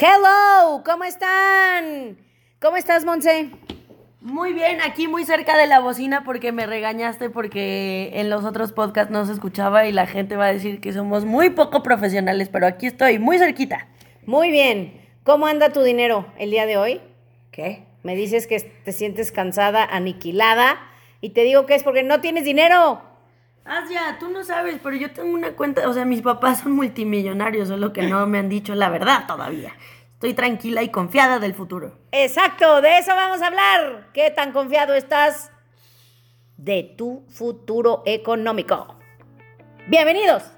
Hello, ¿cómo están? ¿Cómo estás, Monse? Muy bien, aquí muy cerca de la bocina porque me regañaste porque en los otros podcasts no se escuchaba y la gente va a decir que somos muy poco profesionales, pero aquí estoy, muy cerquita. Muy bien. ¿Cómo anda tu dinero el día de hoy? ¿Qué? Me dices que te sientes cansada, aniquilada, y te digo que es porque no tienes dinero. Asia, tú no sabes, pero yo tengo una cuenta, o sea, mis papás son multimillonarios, solo que no me han dicho la verdad todavía. Estoy tranquila y confiada del futuro. Exacto, de eso vamos a hablar. ¿Qué tan confiado estás de tu futuro económico? Bienvenidos.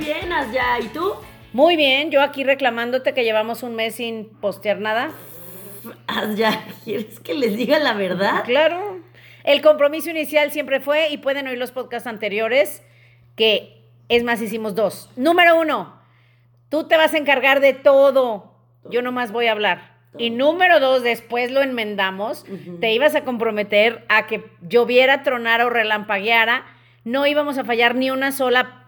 Muy bien, Asia, ¿y tú? Muy bien, yo aquí reclamándote que llevamos un mes sin postear nada. Asia, ¿quieres que les diga la verdad? Claro. El compromiso inicial siempre fue, y pueden oír los podcasts anteriores, que es más, hicimos dos. Número uno, tú te vas a encargar de todo. Yo nomás voy a hablar. Y número dos, después lo enmendamos, te ibas a comprometer a que lloviera, tronara o relampagueara, no íbamos a fallar ni una sola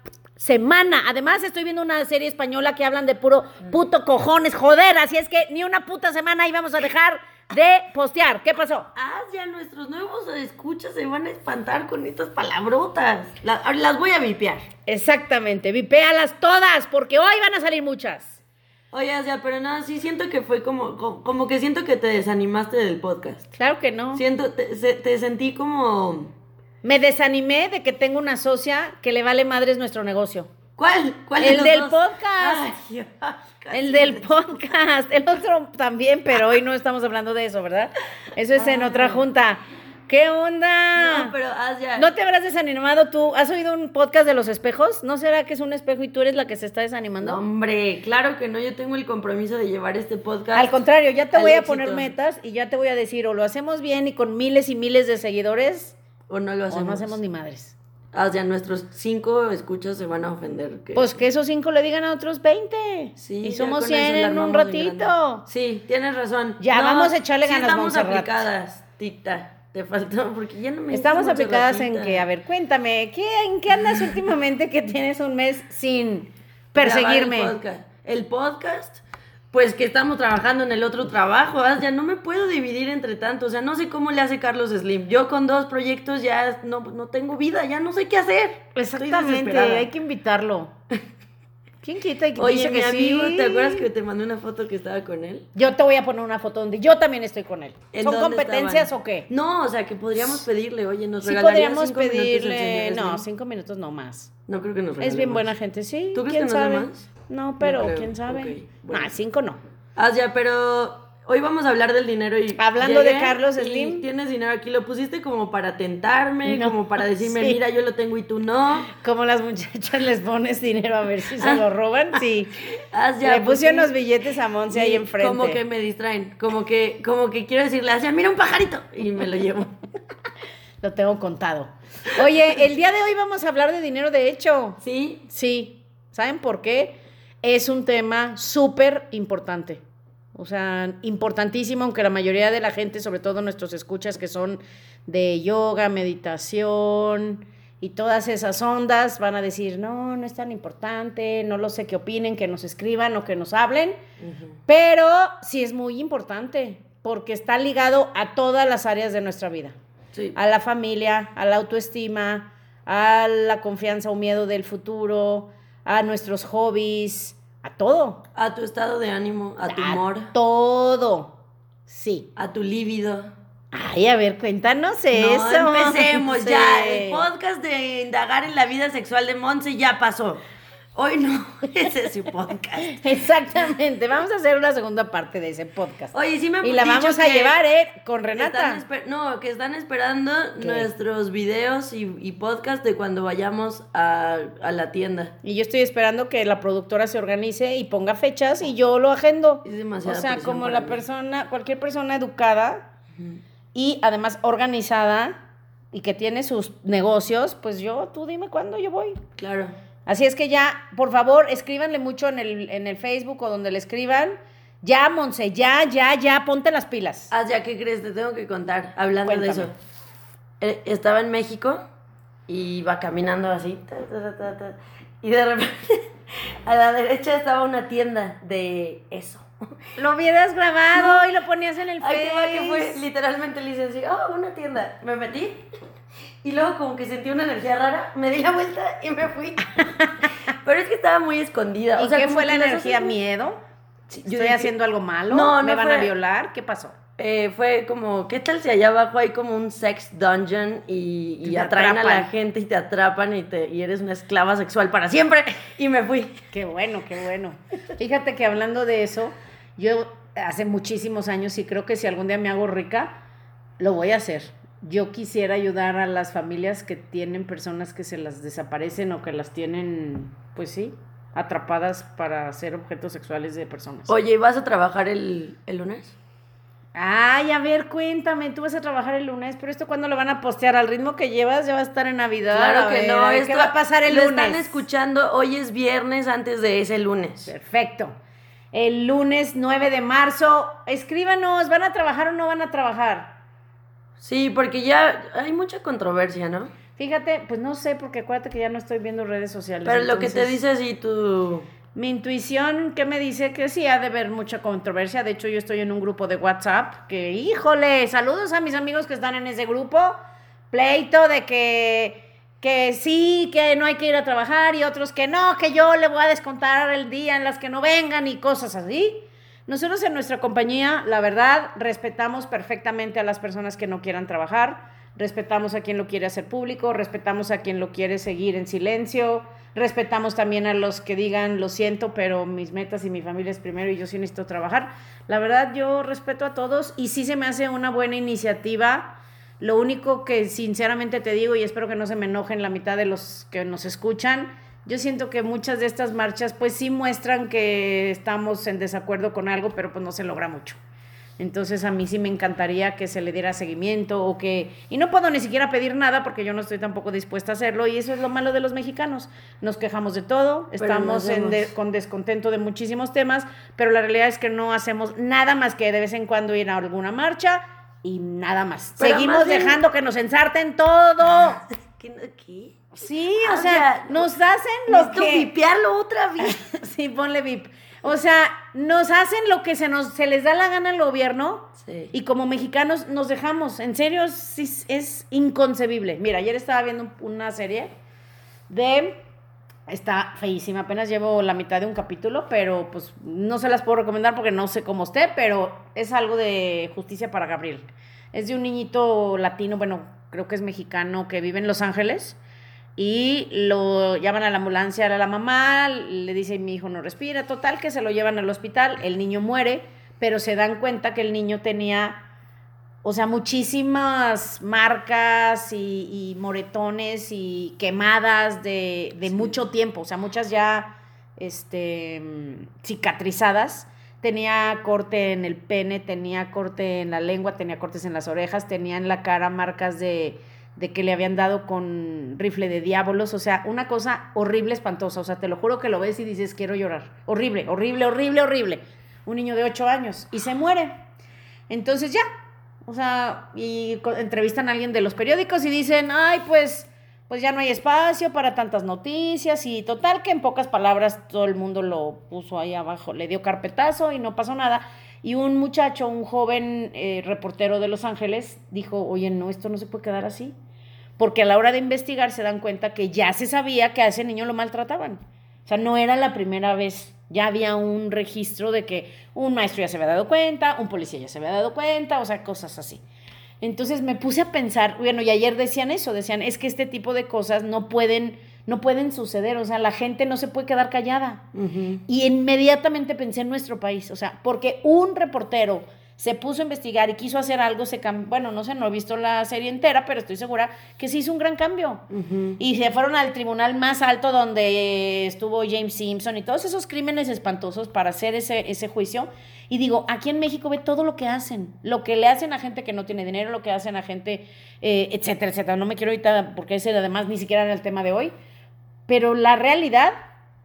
semana. Además, estoy viendo una serie española que hablan de puro puto cojones, joder, así es que ni una puta semana íbamos a dejar de postear. ¿Qué pasó? Ah, ya nuestros nuevos escuchas se van a espantar con estas palabrotas. Las, las voy a vipear. Exactamente, vipéalas todas, porque hoy van a salir muchas. Oye, ya, pero no, sí siento que fue como, como, como que siento que te desanimaste del podcast. Claro que no. Siento, te, se- te sentí como... Me desanimé de que tengo una socia que le vale madres nuestro negocio. ¿Cuál? ¿Cuál de El los del dos? podcast. Ay, ya, El del podcast, el otro también, pero hoy no estamos hablando de eso, ¿verdad? Eso es en otra junta. ¿Qué onda? No, pero Asia... ¿No te habrás desanimado tú? ¿Has oído un podcast de los espejos? ¿No será que es un espejo y tú eres la que se está desanimando? No, hombre, claro que no, yo tengo el compromiso de llevar este podcast. Al contrario, ya te voy a poner metas y ya te voy a decir, o lo hacemos bien y con miles y miles de seguidores, O no lo o hacemos. no hacemos ni madres. Asia, nuestros cinco escuchas se van a ofender. que- Pues que esos cinco le digan a otros 20. Sí, y somos con 100 eso la en un ratito. Sí, tienes razón. Ya, vamos a echarle sí ganas, estamos Montserrat. aplicadas, Tita. Te faltó, porque ya no me Estamos aplicadas en que, a ver, cuéntame, ¿qué, ¿en qué andas últimamente que tienes un mes sin perseguirme? El podcast. El podcast, pues que estamos trabajando en el otro trabajo, ya no me puedo dividir entre tanto, o sea, no sé cómo le hace Carlos Slim. Yo con dos proyectos ya no, no tengo vida, ya no sé qué hacer. Exactamente, hay que invitarlo. ¿Quién quita y Oye, dice mi que amigo, sí? ¿te acuerdas que te mandé una foto que estaba con él? Yo te voy a poner una foto donde yo también estoy con él. ¿En ¿Son dónde competencias estaban? o qué? No, o sea, que podríamos pedirle, oye, nos Sí regalaría podríamos cinco minutos pedirle, señor no, cinco minutos no más. No creo que nos Es regale bien más. buena gente, sí. ¿Tú crees ¿Quién que nos dé sabe? más? No, pero quién sabe. Ok, bueno. Nah, cinco no. Ah, ya, pero hoy vamos a hablar del dinero y... Hablando de Carlos Slim. Tienes dinero aquí, lo pusiste como para tentarme, No, como para decirme, sí. mira, yo lo tengo y tú no. Como las muchachas les pones dinero a ver si se lo roban, sí. Ah, ya, Le pues puse sí. unos billetes a Monse ahí enfrente. Como que me distraen, como que, como que quiero decirle, Asia, mira un pajarito, y me lo llevo. Lo tengo contado. Oye, el día de hoy vamos a hablar de dinero, de hecho. ¿Sí? Sí. ¿Saben por qué? Es un tema súper importante. O sea, importantísimo, aunque la mayoría de la gente, sobre todo nuestros escuchas que son de yoga, meditación y todas esas ondas, van a decir, no, no es tan importante, no lo sé qué opinen, que nos escriban o que nos hablen. Pero sí es muy importante, porque está ligado a todas las áreas de nuestra vida Sí. a la familia, a la autoestima, a la confianza o miedo del futuro, a nuestros hobbies, a todo. A tu estado de ánimo, a tu A humor, todo. Sí. a tu líbido. Ay, a ver, cuéntanos eso. No, empecemos Sí. ya. El podcast de indagar en la vida sexual de Monse ya pasó. Hoy no, ese es su podcast. Exactamente, vamos a hacer una segunda parte de ese podcast. Oye, sí me han y la dicho vamos a llevar, ¿eh? Con Renata. no, que están esperando ¿Qué? nuestros videos y, y podcast de cuando vayamos a, a la tienda. Y yo estoy esperando que la productora se organice y ponga fechas y yo lo agendo. Es O demasiada sea, como la mí. persona, cualquier persona educada y además organizada y que tiene sus negocios, pues yo, tú dime cuándo yo voy. Claro. Así es que ya, por favor, escríbanle mucho en el, en el Facebook o donde le escriban. Ya, Monse, ya, ya, ya, ponte las pilas. Ah, ya, ¿qué crees? Te tengo que contar, hablando de eso. Eh, Estaba en México y iba caminando así. ta, ta, ta, ta, y de repente, a la derecha estaba una tienda de eso. Lo hubieras grabado y lo ponías en el Ahí te va que Face. fue, literalmente le hice así, oh, una tienda. Me metí y luego como que sentí una energía rara, me di la vuelta y me fui. Pero es que estaba muy escondida. ¿Y o sea, qué fue la energía? ¿Miedo? Sí, yo ¿Estoy dije- haciendo algo malo? No, ¿Me van a violar? ¿Qué pasó? Eh, fue como, ¿qué tal si allá abajo hay como un sex dungeon y, y atraen a atrapan. la gente y te atrapan y, te, y eres una esclava sexual para siempre? Y me fui. Qué bueno, qué bueno. Fíjate que hablando de eso, yo hace muchísimos años y creo que si algún día me hago rica, lo voy a hacer. Yo quisiera ayudar a las familias que tienen personas que se las desaparecen o que las tienen, pues sí, atrapadas para ser objetos sexuales de personas. Oye, ¿y vas a trabajar el, el lunes? Ay, a ver, cuéntame, tú vas a trabajar el lunes, pero esto cuándo lo van a postear al ritmo que llevas, ya va a estar en Navidad. Claro a que ver, no. esto ¿Qué va a pasar el lo lunes? están escuchando, hoy es viernes antes de ese lunes. Perfecto. El lunes 9 de marzo, escríbanos, ¿van a trabajar o no van a trabajar? Sí, porque ya hay mucha controversia, ¿no? Fíjate, pues no sé, porque acuérdate que ya no estoy viendo redes sociales. Pero lo que te dice así tu... Mi intuición, ¿qué me dice? Que sí ha de haber mucha controversia. De hecho, yo estoy en un grupo de WhatsApp que, híjole, saludos a mis amigos que están en ese grupo. Pleito de que, que sí, que no hay que ir a trabajar y otros que no, que yo le voy a descontar el día en las que no vengan y cosas así. Nosotros en nuestra compañía, la verdad, respetamos perfectamente a las personas que no quieran trabajar, respetamos a quien lo quiere hacer público, respetamos a quien lo quiere seguir en silencio, respetamos también a los que digan, lo siento, pero mis metas y mi familia es primero y yo sí necesito trabajar. La verdad, yo respeto a todos y sí se me hace una buena iniciativa. Lo único que sinceramente te digo, y espero que no se me enojen la mitad de los que nos escuchan, yo siento que muchas de estas marchas pues sí muestran que estamos en desacuerdo con algo, pero pues no se logra mucho. Entonces a mí sí me encantaría que se le diera seguimiento o que... Y no puedo ni siquiera pedir nada porque yo no estoy tampoco dispuesta a hacerlo y eso es lo malo de los mexicanos. Nos quejamos de todo, Pero estamos en de- con descontento de muchísimos temas, pero la realidad es que no hacemos nada más que de vez en cuando ir a alguna marcha y nada más. Pero Seguimos más bien- dejando que nos ensarten todo. ¿Qué? Sí, o Ah, sea, nos hacen lo que... otra vez. Sí, ponle VIP. O sea, nos hacen lo que se nos se les da la gana al gobierno Sí. y como mexicanos nos dejamos. En serio, sí, es inconcebible. Mira, ayer estaba viendo un- una serie de... Está feísima, apenas llevo la mitad de un capítulo, pero pues no se las puedo recomendar porque no sé cómo esté, pero es algo de justicia para Gabriel. Es de un niñito latino, bueno, creo que es mexicano, que vive en Los Ángeles y lo llaman a la ambulancia a la mamá, le dice mi hijo no respira, total que se lo llevan al hospital, el niño muere, pero se dan cuenta que el niño tenía, o sea, muchísimas marcas y, y moretones y quemadas de, de Sí. mucho tiempo, o sea, muchas ya este, cicatrizadas. Tenía corte en el pene, tenía corte en la lengua, tenía cortes en las orejas, tenía en la cara marcas de, de que le habían dado con rifle de diablos, o sea, una cosa horrible, espantosa, o sea, te lo juro que lo ves y dices, quiero llorar. Horrible, horrible, horrible, horrible. Un niño de 8 años y se muere. Entonces ya, o sea, y entrevistan a alguien de los periódicos y dicen, ay, pues, pues ya no hay espacio para tantas noticias y total que en pocas palabras todo el mundo lo puso ahí abajo, le dio carpetazo y no pasó nada. Y un muchacho, un joven eh, reportero de Los Ángeles, dijo, oye, no, esto no se puede quedar así. Porque a la hora de investigar se dan cuenta que ya se sabía que a ese niño lo maltrataban. O sea, no era la primera vez. Ya había un registro de que un maestro ya se había dado cuenta, un policía ya se había dado cuenta, o sea, cosas así. Entonces me puse a pensar, bueno, y ayer decían eso, decían, es que este tipo de cosas no pueden no pueden suceder, o sea, la gente no se puede quedar callada. Y inmediatamente pensé en nuestro país, o sea, porque un reportero se puso a investigar y quiso hacer algo, se cam- bueno, no sé, no he visto la serie entera, pero estoy segura que se hizo un gran cambio. Y se fueron al tribunal más alto donde estuvo James Simpson y todos esos crímenes espantosos para hacer ese, ese juicio. Y digo, aquí en México ve todo lo que hacen, lo que le hacen a gente que no tiene dinero, lo que hacen a gente, eh, etcétera, etcétera. No me quiero ahorita, porque ese además ni siquiera era el tema de hoy, pero la realidad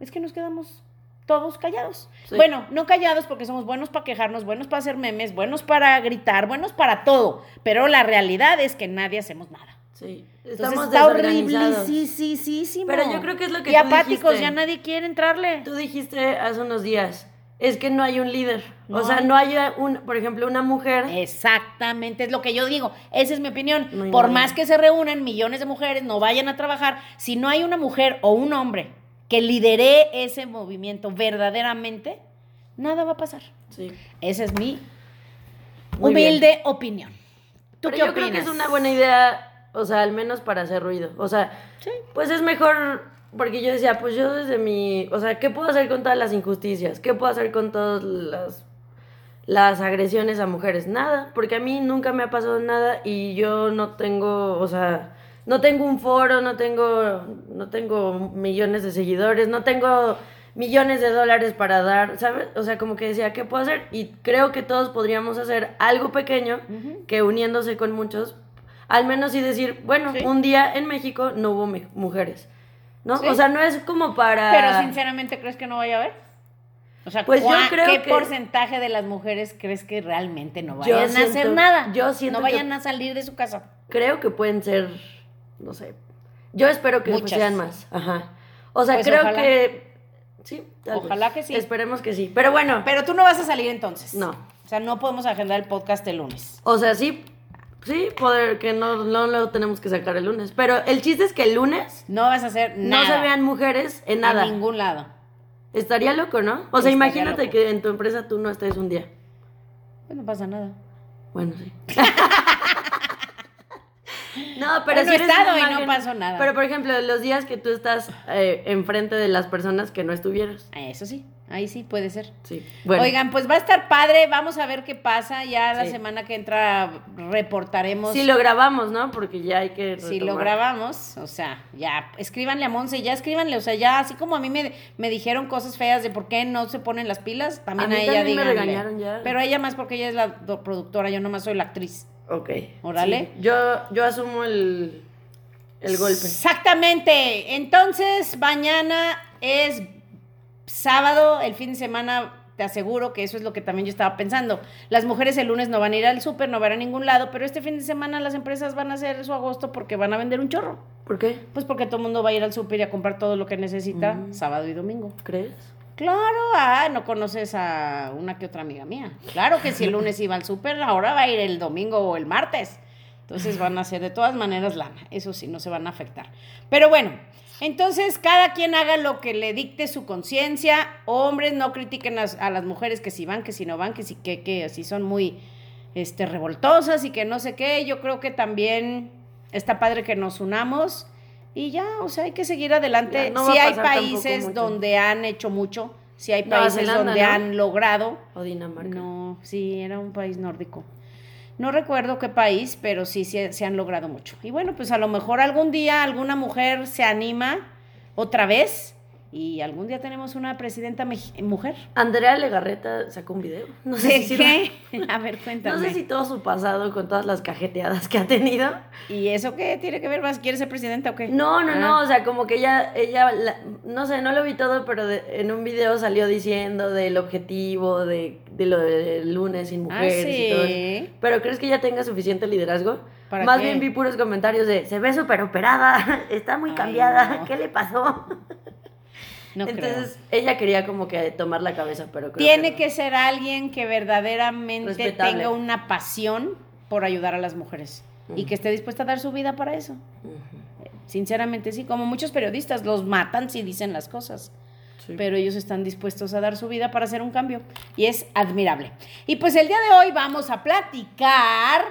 es que nos quedamos todos callados. Sí. Bueno, no callados porque somos buenos para quejarnos, buenos para hacer memes, buenos para gritar, buenos para todo, pero la realidad es que nadie hacemos nada. Sí. Entonces Estamos está horrible, sí, sí, sí, sí. Pero yo creo que es lo que Y tú apáticos, dijiste. ya nadie quiere entrarle. Tú dijiste hace unos días, es que no hay un líder. No o sea, hay. no hay un, por ejemplo, una mujer. Exactamente, es lo que yo digo. Esa es mi opinión. No Por más que se reúnen millones de mujeres, no vayan a trabajar, si no hay una mujer o un hombre que lidere ese movimiento verdaderamente, nada va a pasar. Sí. Esa es mi Muy humilde opinión. ¿Tú Pero qué yo opinas? creo que es una buena idea, o sea, al menos para hacer ruido. O sea, Sí. pues es mejor, porque yo decía, pues yo desde mi, o sea, ¿qué puedo hacer con todas las injusticias? ¿Qué puedo hacer con todas las, las agresiones a mujeres? Nada, porque a mí nunca me ha pasado nada y yo no tengo, o sea, no tengo un foro, no tengo, no tengo millones de seguidores, no tengo millones de dólares para dar, ¿sabes? O sea, como que decía, ¿qué puedo hacer? Y creo que todos podríamos hacer algo pequeño que uniéndose con muchos, al menos y decir, bueno, Sí. un día en México no hubo mujeres, ¿no? Sí. O sea, no es como para... Pero sinceramente, ¿crees que no vaya a haber? O sea, Pues yo ¿cuá- creo ¿qué que- porcentaje de las mujeres crees que realmente no vayan a hacer siento- nada? yo siento no vayan que- a salir de su casa. Creo que pueden ser, no sé, yo espero que Muchas. sean más, ajá. O sea, Pues creo ojalá. que... Sí, tal Ojalá vez. que sí. Esperemos que sí. Pero bueno, Pero tú no vas a salir entonces. No. O sea, no podemos agendar el podcast el lunes. o sea, sí, sí, poder que no, no lo tenemos que sacar el lunes. Pero el chiste es que el lunes No vas a hacer no nada. se vean mujeres en nada. En ningún lado. Estaría loco, ¿no? O sea, Estaría imagínate loco. que en tu empresa tú no estés un día. Pues no pasa nada. Bueno, sí. no, pero Pero si no estado y no pasó nada. Pero, por ejemplo, los días que tú estás eh, enfrente de las personas que no estuvieras. Eso sí, ahí sí puede ser. Sí. Bueno, Oigan, pues va a estar padre. Vamos a ver qué pasa. Ya la Sí. semana que entra reportaremos. si lo grabamos, ¿no? Porque ya hay que. Si lo grabamos, o sea, ya escríbanle a Monse, ya escríbanle, o sea, ya así como a mí me, me dijeron cosas feas de por qué no se ponen las pilas, también A a, mí ella díganle. regañaron ya. Pero a ella más porque ella es la productora, yo nomás soy la actriz. Ok. Órale. Sí. Yo, yo asumo el, el golpe. Exactamente. Entonces, mañana es sábado, el fin de semana, te aseguro que eso es lo que también yo estaba pensando. Las mujeres el lunes no van a ir al súper, no van a ningún lado, pero este fin de semana las empresas van a hacer su agosto porque van a vender un chorro. ¿Por qué? Pues porque todo el mundo va a ir al súper y a comprar todo lo que necesita Mm. sábado y domingo. ¿Crees? Claro, ah, no conoces a una que otra amiga mía. Claro que si el lunes iba al súper, ahora va a ir el domingo o el martes. Entonces van a hacer de todas maneras lana. Eso sí, no se van a afectar. Pero bueno, entonces cada quien haga lo que le dicte su conciencia. Hombres, no critiquen a, a las mujeres que si van, que si no van, que si que, que si son muy este, revoltosas y que no sé qué. Yo creo que también está padre que nos unamos. Y ya, o sea, hay que seguir adelante. No a hay países donde han hecho mucho, sí hay países Zelanda, donde ¿no? han logrado. ¿O Dinamarca? No, sí, era un país nórdico. No recuerdo qué país, pero sí, sí se han logrado mucho. Y bueno, pues a lo mejor algún día alguna mujer se anima otra vez y algún día tenemos una presidenta mujer. Andrea Legarreta sacó un video. No sé ¿De si qué? A ver, No cuéntame. sé si todo su pasado con todas las cajeteadas que ha tenido. ¿Y eso qué tiene que ver? ¿Vas, ¿Quieres ser presidenta o qué? No, no, Ah. no, o sea, como que ella, ella, la- no sé, no lo vi todo, pero de- en un video salió diciendo del objetivo, de, de lo del lunes sin Ah, mujeres y todo eso. sí. Pero ¿crees que ella tenga suficiente liderazgo? ¿Para Más qué? bien vi puros comentarios de, se ve súper operada, está muy Ay, cambiada, no. ¿qué le pasó? No creo. Entonces, ella quería como que tomar la cabeza, pero creo Tiene no. que ser alguien que verdaderamente Respetable. tenga una pasión por ayudar a las mujeres y que esté dispuesta a dar su vida para eso. Ujú, Sinceramente, sí, como muchos periodistas los matan si dicen las cosas, sí. pero ellos están dispuestos a dar su vida para hacer un cambio y es admirable. Y pues el día de hoy vamos a platicar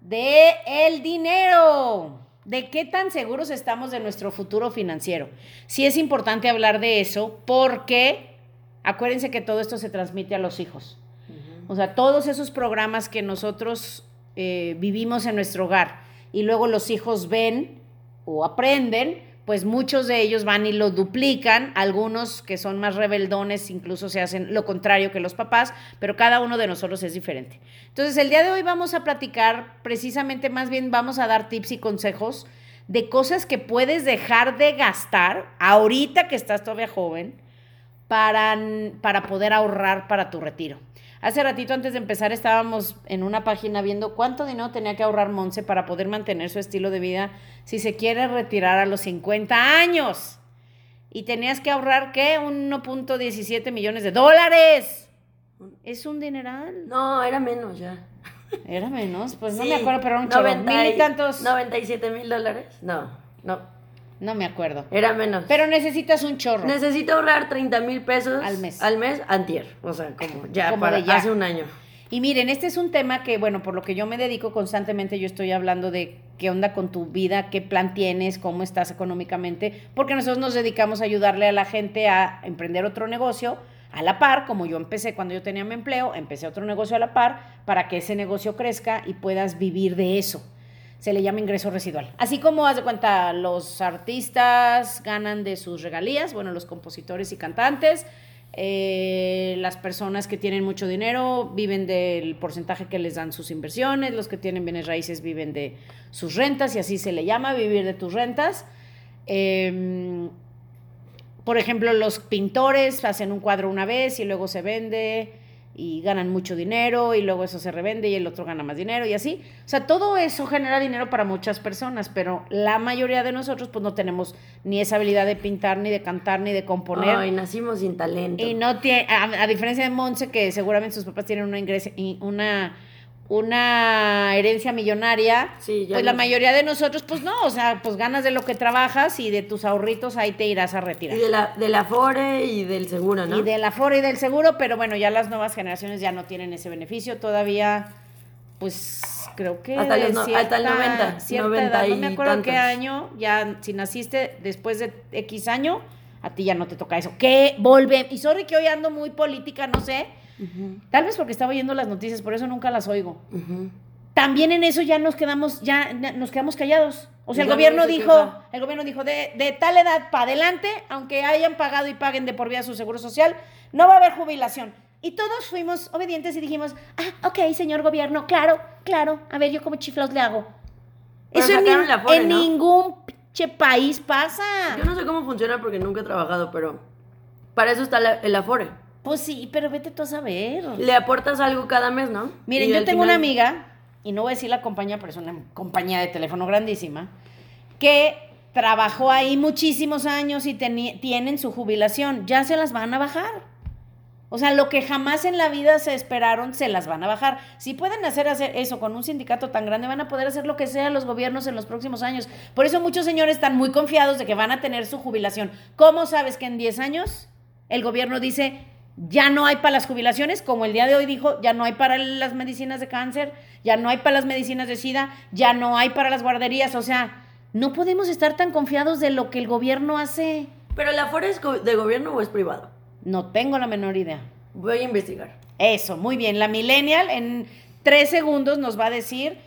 de el dinero. ¿De qué tan seguros estamos de nuestro futuro financiero? Sí es importante hablar de eso porque acuérdense que todo esto se transmite a los hijos. O sea, todos esos programas que nosotros eh, vivimos en nuestro hogar y luego los hijos ven o aprenden, pues muchos de ellos van y lo duplican, algunos que son más rebeldones incluso se hacen lo contrario que los papás, pero cada uno de nosotros es diferente. Entonces el día de hoy vamos a platicar precisamente, más bien vamos a dar tips y consejos de cosas que puedes dejar de gastar ahorita que estás todavía joven para, para poder ahorrar para tu retiro. Hace ratito antes de empezar estábamos en una página viendo cuánto dinero tenía que ahorrar Monse para poder mantener su estilo de vida si se quiere retirar a los 50 años. Y tenías que ahorrar, ¿qué? 1.17 millones de dólares. Es un dineral. No, era menos ya. Era menos, pues no me acuerdo, pero era un chorro. Mil y tantos. 97 mil dólares. No, no. No me acuerdo. Era menos. Pero necesitas un chorro. Necesito ahorrar 30 mil pesos al mes. Al mes, antier. O sea, como ya para hace un año. Y miren, este es un tema que, bueno, por lo que yo me dedico constantemente, yo estoy hablando de qué onda con tu vida, qué plan tienes, cómo estás económicamente, porque nosotros nos dedicamos a ayudarle a la gente a emprender otro negocio a la par, como yo empecé cuando yo tenía mi empleo, empecé otro negocio a la par para que ese negocio crezca y puedas vivir de eso se le llama ingreso residual. Así como, haz de cuenta, los artistas ganan de sus regalías, bueno, los compositores y cantantes, eh, las personas que tienen mucho dinero viven del porcentaje que les dan sus inversiones, los que tienen bienes raíces viven de sus rentas y así se le llama vivir de tus rentas. Em, por ejemplo, los pintores hacen un cuadro una vez y luego se vende y ganan mucho dinero y luego eso se revende y el otro gana más dinero y así. O sea, todo eso genera dinero para muchas personas, pero la mayoría de nosotros pues no tenemos ni esa habilidad de pintar, ni de cantar, ni de componer. Ay, nacimos sin talento. Y no tiene, a, diferencia de Monse, que seguramente sus papás tienen una, ingreso, una una herencia millonaria, pues la mayoría de nosotros, pues no, o sea, pues ganas de lo que trabajas y de tus ahorritos ahí te irás a retirar. Y de la, de la FORE y del seguro, ¿no? Y de la FORE y del seguro, pero bueno, ya las nuevas generaciones ya no tienen ese beneficio, todavía, pues creo que... Hasta, el 90, cierta no me acuerdo qué año, ya si naciste después de X año, a ti ya no te toca eso. Que volve, y sorry que hoy ando muy política, no sé, Tal vez porque estaba oyendo las noticias, por eso nunca las oigo. También en eso ya nos quedamos, ya nos quedamos callados. O sea, el gobierno dijo, el gobierno dijo, de, de tal edad para adelante, aunque hayan pagado y paguen de por vida su seguro social, no va a haber jubilación. Y todos fuimos obedientes y dijimos, ah, ok, señor gobierno, claro, claro, a ver, yo como chiflados le hago. eso en, ningún país pasa. Yo no sé cómo funciona porque nunca he trabajado, pero para eso está el Afore. Pues sí, pero vete tú a saber. Le aportas algo cada mes, ¿no? Miren, yo tengo una amiga, y no voy a decir la compañía, pero es una compañía de teléfono grandísima, que trabajó ahí muchísimos años y tienen su jubilación. Ya se las van a bajar. O sea, lo que jamás en la vida se esperaron, se las van a bajar. Si pueden hacer, hacer eso con un sindicato tan grande, van a poder hacer lo que sea los gobiernos en los próximos años. Por eso muchos señores están muy confiados de que van a tener su jubilación. ¿Cómo sabes que en 10 años el gobierno dice, ya no hay para las jubilaciones, como el día de hoy dijo, ya no hay para las medicinas de cáncer, ya no hay para las medicinas de SIDA, ya no hay para las guarderías, o sea, no podemos estar tan confiados de lo que el gobierno hace. ¿Pero la FORE es de gobierno o es privado? No tengo la menor idea. Voy a investigar. Eso, muy bien. La millennial en tres segundos nos va a decir,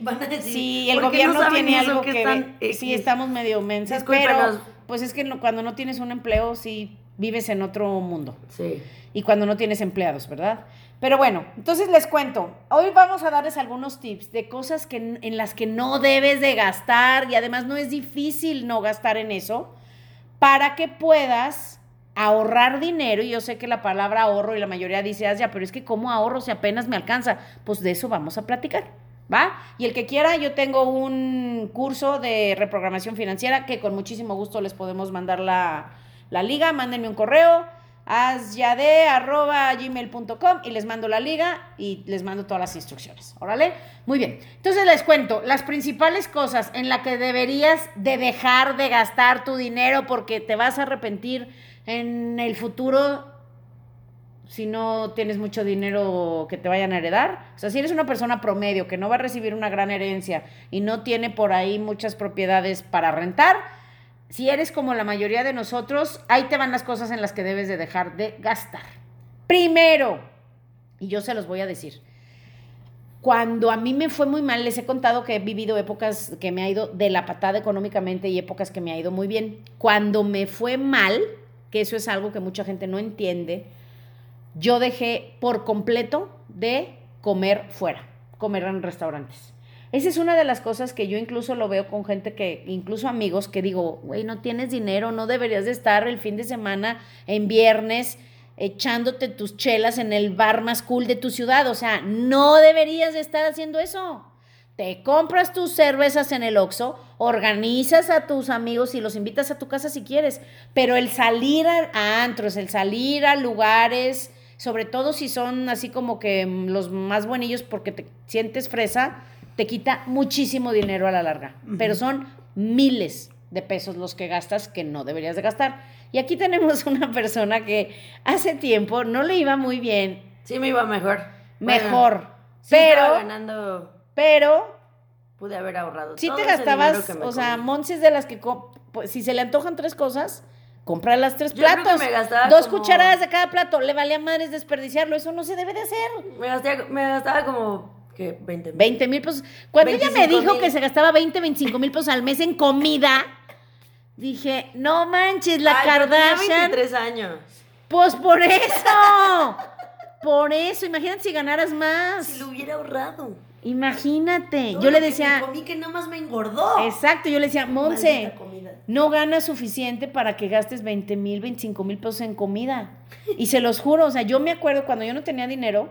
si el gobierno tiene algo que, ver. Sí, estamos medio mensas, pero pues es que cuando no tienes un empleo, sí vives en otro mundo. Sí y cuando no tienes empleados, ¿verdad? Pero bueno, entonces les cuento. Hoy vamos a darles algunos tips de cosas que, en las que no debes de gastar y además no es difícil no gastar en eso para que puedas ahorrar dinero. Y yo sé que la palabra ahorro y la mayoría dice, ah, ya, pero es que ¿cómo ahorro si apenas me alcanza? Pues de eso vamos a platicar. ¿Va? Y el que quiera, yo tengo un curso de reprogramación financiera que con muchísimo gusto les podemos mandar la, la liga. Mándenme un correo gmail.com y les mando la liga y les mando todas las instrucciones. ¿Órale? Muy bien. Entonces les cuento las principales cosas en las que deberías de dejar de gastar tu dinero porque te vas a arrepentir en el futuro si no tienes mucho dinero que te vayan a heredar. O sea, si eres una persona promedio que no va a recibir una gran herencia y no tiene por ahí muchas propiedades para rentar, si eres como la mayoría de nosotros, ahí te van las cosas en las que debes de dejar de gastar. Primero, y yo se los voy a decir, cuando a mí me fue muy mal, les he contado que he vivido épocas que me ha ido de la patada económicamente y épocas que me ha ido muy bien. Cuando me fue mal, que eso es algo que mucha gente no entiende, yo dejé por completo de comer fuera, comer en restaurantes. Esa es una de las cosas que yo incluso lo veo con gente que, incluso amigos, que digo, güey, no tienes dinero, no deberías de estar el fin de semana en viernes echándote tus chelas en el bar más cool de tu ciudad. O sea, no deberías de estar haciendo eso. Te compras tus cervezas en el Oxxo, organizas a tus amigos y los invitas a tu casa si quieres, pero el salir a, antros, el salir a lugares, sobre todo si son así como que mm, los más buenillos porque te sientes fresa, te quita muchísimo dinero a la larga, pero son miles de pesos los que gastas que no deberías de gastar. Y aquí tenemos una persona que hace tiempo no le iba muy bien. Sí, me iba mejor. Mejor. Sí pero, estaba ganando, pero, pude haber ahorrado. si todo te gastabas, o sea. Monsi es de las que, pues, si se le antojan tres cosas, compra las tres Yo creo que platos. me gastaba Dos como- cucharadas de cada plato. Le valía madres desperdiciarlo. Eso no se debe de hacer. me, gasté- me gastaba como, ¿qué? 20 mil. 20 mil pesos. Cuando ella me 25 dijo que se gastaba 20, 25 mil pesos al mes en comida, dije, no manches, la Ay, tenía Kardashian. 23 años. Pues por eso. por eso. Imagínate si ganaras más. Si lo hubiera ahorrado. Imagínate. Todo Yo le que decía, me comí que nada más me engordó. exacto, yo le decía, Monse, no ganas suficiente para que gastes 20 mil, 25 mil pesos en comida. Y se los juro, o sea, yo me acuerdo cuando yo no tenía dinero,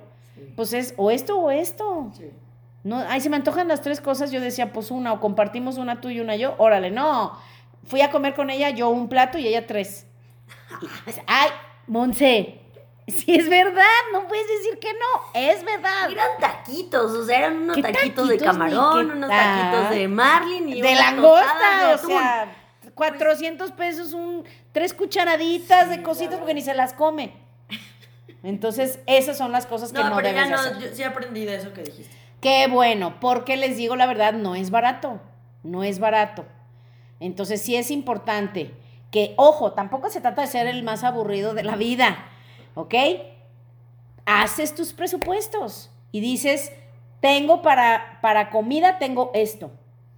pues es o esto o esto. sí. No, ay, se me antojan las tres cosas, yo decía, pues una, o compartimos una tú y una yo, órale, no. Fui a comer con ella, yo un plato y ella tres. Y, ay, Monse, si es verdad, no puedes decir que no, es verdad. Eran taquitos, o sea, eran unos ¿Qué taquitos, de camarón, unos taquitos de marlin y de langosta, de o sea, 400 pesos, un, tres cucharaditas Sí, de cositas porque ni se las come. Entonces, esas son las cosas que No, no, pero ya debes no, hacer. yo sí aprendí de eso que dijiste. Qué bueno, porque les digo la verdad, no es barato, no es barato. Entonces sí es importante que, ojo, tampoco se trata de ser el más aburrido de la vida, ¿ok? Haces tus presupuestos y dices, tengo para, para comida, tengo esto.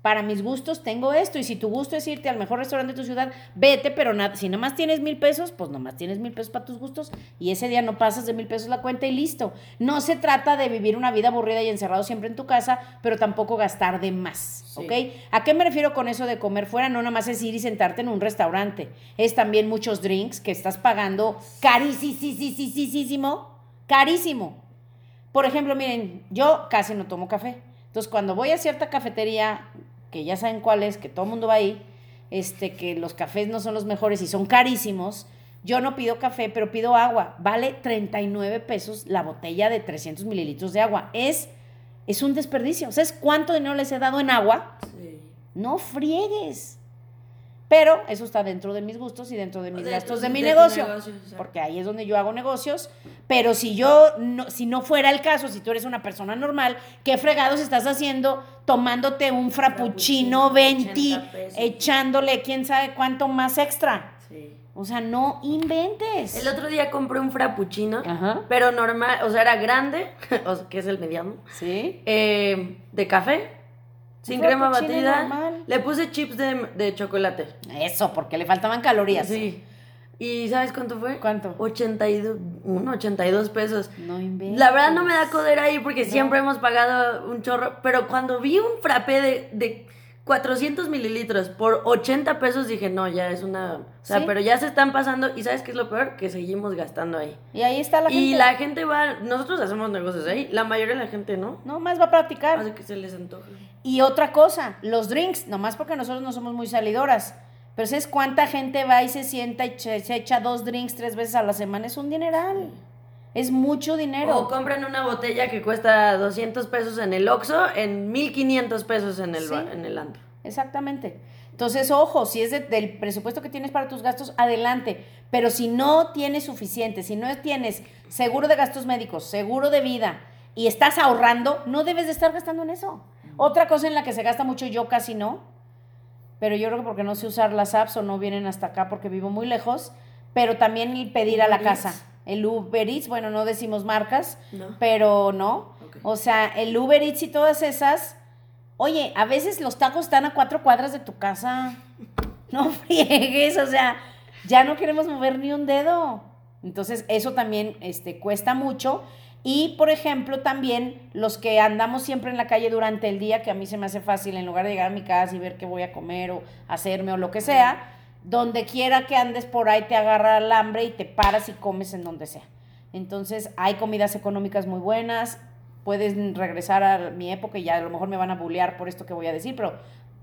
Para mis gustos tengo esto. Y si tu gusto es irte al mejor restaurante de tu ciudad, vete, pero nada, si nomás tienes mil pesos, pues nomás tienes mil pesos para tus gustos. Y ese día no pasas de mil pesos la cuenta y listo. No se trata de vivir una vida aburrida y encerrado siempre en tu casa, pero tampoco gastar de más. Sí. ¿Ok? ¿A qué me refiero con eso de comer fuera? No nada más es ir y sentarte en un restaurante. Es también muchos drinks que estás pagando carísimo, carísimo. Por ejemplo, miren, yo casi no tomo café. Entonces, cuando voy a cierta cafetería, que ya saben cuál es, que todo el mundo va ahí, este, que los cafés no son los mejores y son carísimos, yo no pido café, pero pido agua. Vale 39 pesos la botella de 300 mililitros de agua. Es, es un desperdicio. ¿Sabes cuánto dinero les he dado en agua? Sí. No friegues. Pero eso está dentro de mis gustos y dentro de mis De gastos de mi negocio. porque ahí es donde yo hago negocios. Pero si yo, no, si no fuera el caso, si tú eres una persona normal, ¿qué fregados estás haciendo tomándote un frappuccino Frappuccino, 20, 80 pesos. echándole quién sabe cuánto más extra? Sí. O sea, no inventes. El otro día compré un frappuccino, Ajá. pero normal, o sea, era grande, que es el mediano, ¿Sí? eh, de café, sin crema batida. normal. Le puse chips de, de chocolate. Eso, porque le faltaban calorías. Sí. ¿Y sabes cuánto fue? ¿Cuánto? 82, un 82 pesos. No inventes. La verdad no me da codera ahí porque No. siempre hemos pagado un chorro, pero cuando vi un frappé de, de 400 mililitros por 80 pesos dije, no, ya es una... O sea, Sí. pero ya se están pasando y ¿sabes qué es lo peor? Que seguimos gastando ahí. Y ahí está la gente. y la gente va, nosotros hacemos negocios ahí, la mayoría de la gente no. No más va a practicar. Hace que se les antoja. Y otra cosa, los drinks, nomás porque nosotros no somos muy salidoras. Pero ¿sabes cuánta gente va y se sienta y se echa dos drinks tres veces a la semana? Es un dineral. Es mucho dinero. O compran una botella que cuesta 200 pesos en el Oxxo en 1500 pesos en el, Sí. en el antro. Exactamente. Entonces, ojo, si es de- del presupuesto que tienes para tus gastos, adelante. Pero si no tienes suficiente, si no tienes seguro de gastos médicos, seguro de vida y estás ahorrando, no debes de estar gastando en eso. Otra cosa en la que se gasta mucho, yo casi no, pero yo creo que porque no sé usar las apps o no vienen hasta acá porque vivo muy lejos, pero también el pedir a la casa. El Uber Eats, bueno, no decimos marcas, ¿No? pero no. O sea, el Uber Eats y todas esas, oye, a veces los tacos están a cuatro cuadras de tu casa. No friegues, o sea, ya no queremos mover ni un dedo. Entonces, eso también este, cuesta mucho. Y, por ejemplo, también los que andamos siempre en la calle durante el día, que a mí se me hace fácil, en lugar de llegar a mi casa y ver qué voy a comer o hacerme o lo que sea, donde quiera que andes por ahí te agarra el hambre y te paras y comes en donde sea. Entonces, hay comidas económicas muy buenas. Puedes regresar a mi época y ya a lo mejor me van a bullear por esto que voy a decir, pero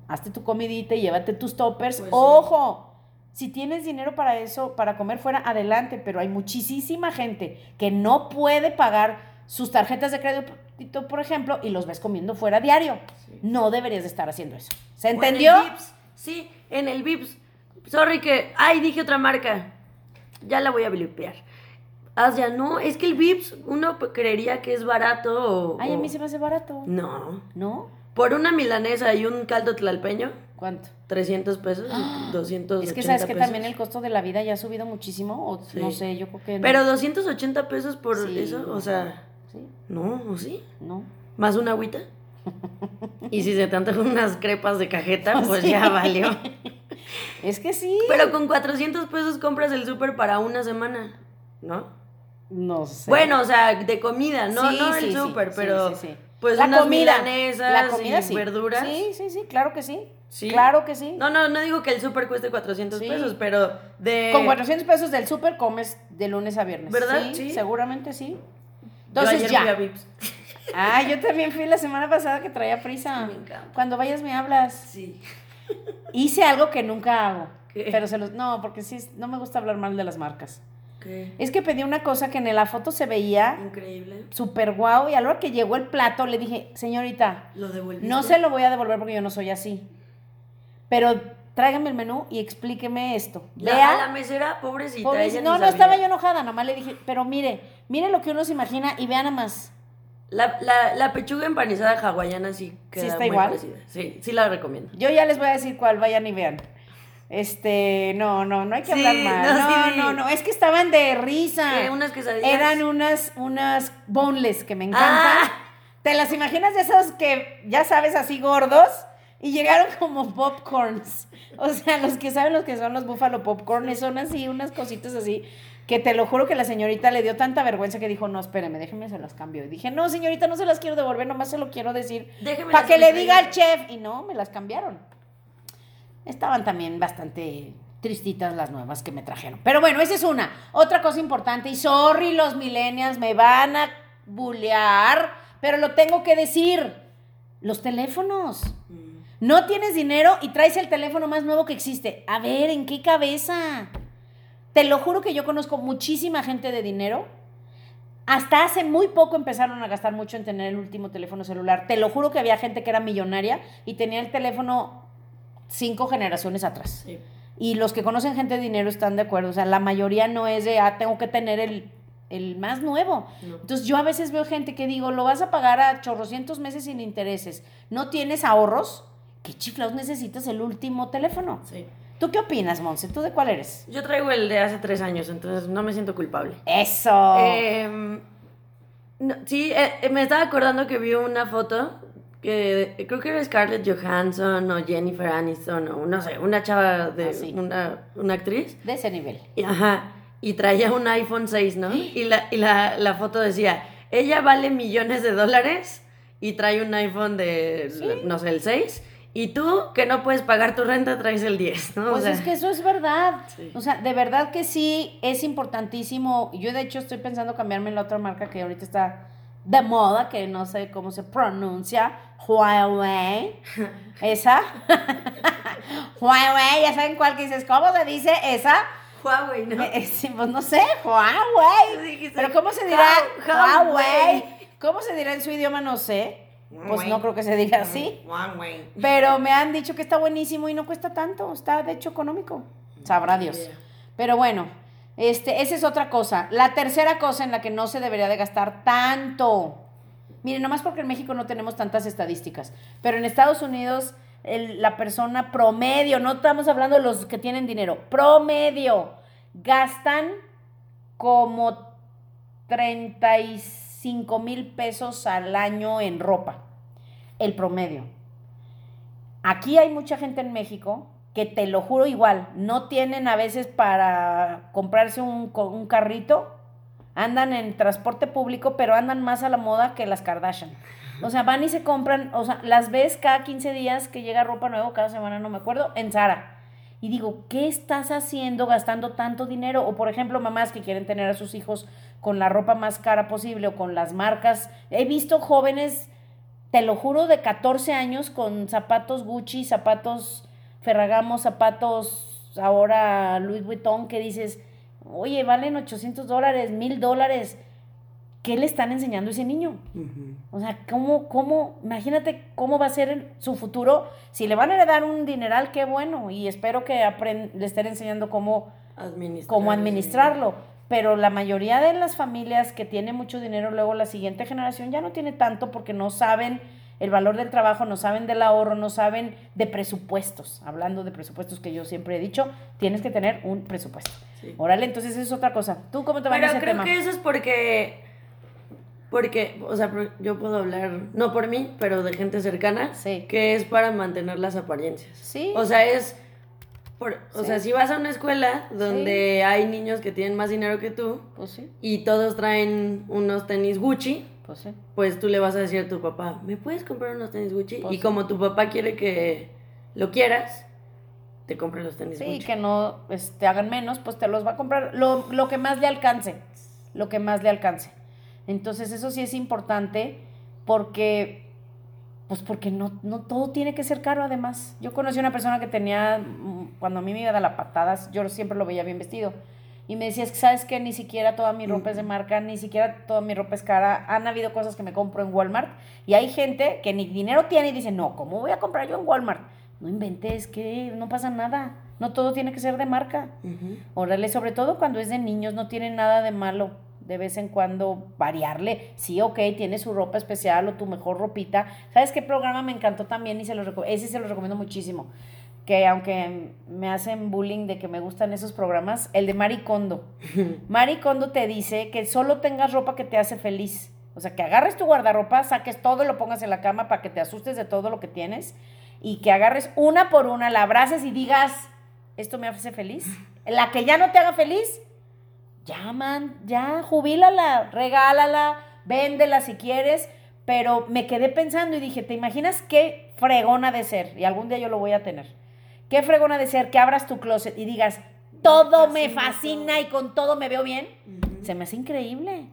hazte tu comidita y llévate tus toppers. Pues sí. ¡Ojo! Si tienes dinero para eso, para comer fuera, adelante, pero hay muchísima gente que no puede pagar sus tarjetas de crédito, por ejemplo, y los ves comiendo fuera diario. Sí. No deberías de estar haciendo eso. ¿Se O en el entendió? Vips. Sí, en el Vips. Sorry que. Ay, dije otra marca. Ya la voy a blipear. Asia, no, es que el Vips uno creería que es barato o. Ay, a o- mí se me hace barato. No. ¿No? Por una milanesa y un caldo tlalpeño, ¿Cuánto? 300 pesos, 280 Es que sabes que pesos. también el costo de la vida ya ha subido muchísimo, o Sí. no sé, yo creo que no. Pero 280 pesos por Sí, eso, o sea, Sí, no, ¿o sí? no. Más una agüita. y si se te antojan unas crepas de cajeta, pues ya valió. Es que sí. Pero con 400 pesos compras el súper para una semana, ¿no? No sé. Bueno, o sea, de comida, no, Sí, no el sí, súper, sí, pero pues la unas comida, milanesas la comida y sí. verduras. Sí, sí, sí, claro que sí. Sí. Claro que sí. No, no, no digo que el súper cueste 400 Sí. pesos, pero de... Con 400 pesos del súper comes de lunes a viernes. ¿Verdad? Sí, Sí. seguramente sí. Yo Entonces ayer fui a ya. Vips. Ah, yo también fui la semana pasada que traía prisa. Me encanta. Cuando vayas me hablas. Sí. Hice algo que nunca hago. ¿Qué? Pero se los no, porque sí no me gusta hablar mal de las marcas. Qué Es que pedí una cosa que en la foto se veía increíble. súper guau y a la hora que llegó el plato le dije, "Señorita, Lo. No se lo voy a devolver porque yo no soy así. Pero tráigame el menú y explíqueme esto. La, Vea. a la mesera, pobrecita. ella no, no estaba yo enojada, nomás le dije, pero mire, mire lo que uno se imagina y vea nada más. La, la, la pechuga empanizada hawaiana sí queda está muy igual? parecida. Sí, sí la recomiendo. Yo ya les voy a decir cuál, vayan y vean. Este, no, no, no hay que Sí, hablar mal. no, No, sí, no, sí. no, es que estaban de risa. ¿Qué? ¿Unas quesadillas? Eran unas, unas boneless que me encantan. Ah. ¿Te las imaginas de esos que, ya sabes, así gordos? Y llegaron como popcorns. O sea, los que saben los que son los búfalo popcorns son así, unas cositas así, que te lo juro que la señorita le dio tanta vergüenza que dijo, no, espéreme, déjeme, se las cambio. Y dije, no, señorita, no se las quiero devolver, nomás se lo quiero decir. Déjeme Para que le diga al chef. Y no, me las cambiaron. Estaban también bastante tristitas las nuevas que me trajeron. Pero bueno, esa es una. Otra cosa importante, y sorry, los millennials me van a bullear, pero lo tengo que decir. Los teléfonos. Mm. No tienes dinero y traes el teléfono más nuevo que existe. A ver, ¿en qué cabeza? Te lo juro que yo conozco muchísima gente de dinero. Hasta hace muy poco empezaron a gastar mucho en tener el último teléfono celular. Te lo juro que había gente que era millonaria y tenía el teléfono cinco generaciones atrás. Sí. Y los que conocen gente de dinero están de acuerdo. O sea, la mayoría no es de, ah, tengo que tener el, el más nuevo. No. Entonces yo a veces veo gente que digo, lo vas a pagar a chorrocientos meses sin intereses. No tienes ahorros. ¿Qué chiflados necesitas el último teléfono? Sí. ¿Tú qué opinas, Monse? ¿Tú de cuál eres? Yo traigo el de hace tres años, entonces no me siento culpable. Eso. Em, no, sí, eh, eh, me estaba acordando que vi una foto que creo que era Scarlett Johansson o Jennifer Aniston o no sé, una chava de Ah, sí. una, una actriz. de ese nivel. Y, ajá, y traía un iPhone 6, ¿no? Y la, y la, la foto decía, ella vale millones de dólares y trae un iPhone de, no sé, el 6. Y tú, que no puedes pagar tu renta, traes el 10, ¿no? O Pues sea, es que eso es verdad. Sí. O sea, de verdad que sí es importantísimo. Yo de hecho estoy pensando cambiarme la otra marca que ahorita está de moda, que no sé cómo se pronuncia, Huawei. Esa. Huawei, ya saben cuál que dices, ¿cómo se dice esa? Huawei, ¿no? Eh, pues no sé, Huawei. Pero ¿cómo se dirá Hua- Huawei. Huawei? ¿Cómo se dirá en su idioma? No sé. Pues no creo que se diga así. Pero me han dicho que está buenísimo y no cuesta tanto. Está de hecho económico. Sabrá Dios. Pero bueno, este, esa es otra cosa. La tercera cosa en la que no se debería de gastar tanto. Miren, nomás porque en México no tenemos tantas estadísticas. Pero en Estados Unidos, la persona promedio, no estamos hablando de los que tienen dinero, promedio, gastan como 35 mil pesos al año en ropa. El promedio. Aquí hay mucha gente en México que te lo juro igual, no tienen a veces para comprarse un, un carrito, andan en transporte público, pero andan más a la moda que las Kardashian. O sea, van y se compran, o sea, las ves cada 15 días que llega ropa nueva, cada semana, no me acuerdo, en Zara. Y digo, ¿qué estás haciendo gastando tanto dinero? O por ejemplo, mamás que quieren tener a sus hijos con la ropa más cara posible o con las marcas. He visto jóvenes, te lo juro, de 14 años con zapatos Gucci, zapatos Ferragamo, zapatos ahora Louis Vuitton, que dices, oye, valen 800 dólares, 1000 dólares. ¿Qué le están enseñando a ese niño? O sea, ¿cómo, cómo, imagínate cómo va a ser su futuro? Si le van a heredar un dineral, qué bueno, y espero que le estén enseñando cómo, cómo administrarlo. Pero la mayoría de las familias que tienen mucho dinero, luego la siguiente generación ya no tiene tanto porque no saben el valor del trabajo, no saben del ahorro, no saben de presupuestos. Hablando de presupuestos que yo siempre he dicho, tienes que tener un presupuesto. Órale, entonces eso es otra cosa. ¿Tú cómo te va a ese tema? Pero creo que eso es porque porque, o sea, yo puedo hablar, no por mí, pero de gente cercana, sí. que es para mantener las apariencias. Sí. O sea, es, por, o sea, si vas a una escuela donde hay niños que tienen más dinero que tú, pues y todos traen unos tenis Gucci, pues, pues, tú le vas a decir a tu papá, ¿me puedes comprar unos tenis Gucci? Pues y como tu papá quiere que lo quieras, te compre los tenis Gucci. Sí, que no pues, te hagan menos, pues te los va a comprar lo, lo que más le alcance, lo que más le alcance. Entonces eso sí es importante porque, pues porque no, no todo tiene que ser caro además. Yo conocí a una persona que tenía, mm, cuando a mí me iba a dar la patadas, yo siempre lo veía bien vestido. Y me decía, es que sabes que ni siquiera toda mi ropa es de marca, ni siquiera toda mi ropa es cara. Han habido cosas que me compro en Walmart y hay gente que ni dinero tiene y dice, no, ¿cómo voy a comprar yo en Walmart? No inventes, que no pasa nada. No todo tiene que ser de marca. Órale, sobre todo cuando es de niños, no tiene nada de malo de vez en cuando variarle. Sí, ok, tiene su ropa especial o tu mejor ropita. ¿Sabes qué programa me encantó también y se lo ese se lo recomiendo muchísimo? Que aunque me hacen bullying de que me gustan esos programas, el de Maricondo. Maricondo te dice que solo tengas ropa que te hace feliz. O sea, que agarres tu guardarropa, saques todo y lo pongas en la cama para que te asustes de todo lo que tienes y que agarres una por una, la abraces y digas, esto me hace feliz. La que ya no te haga feliz, llaman, ya, jubílala, regálala, véndela si quieres. Pero me quedé pensando y dije, ¿te imaginas qué fregona de ser? Y algún día yo lo voy a tener. Qué fregona de ser que abras tu closet y digas, todo me fascina, y con todo me veo bien. Se me hace increíble.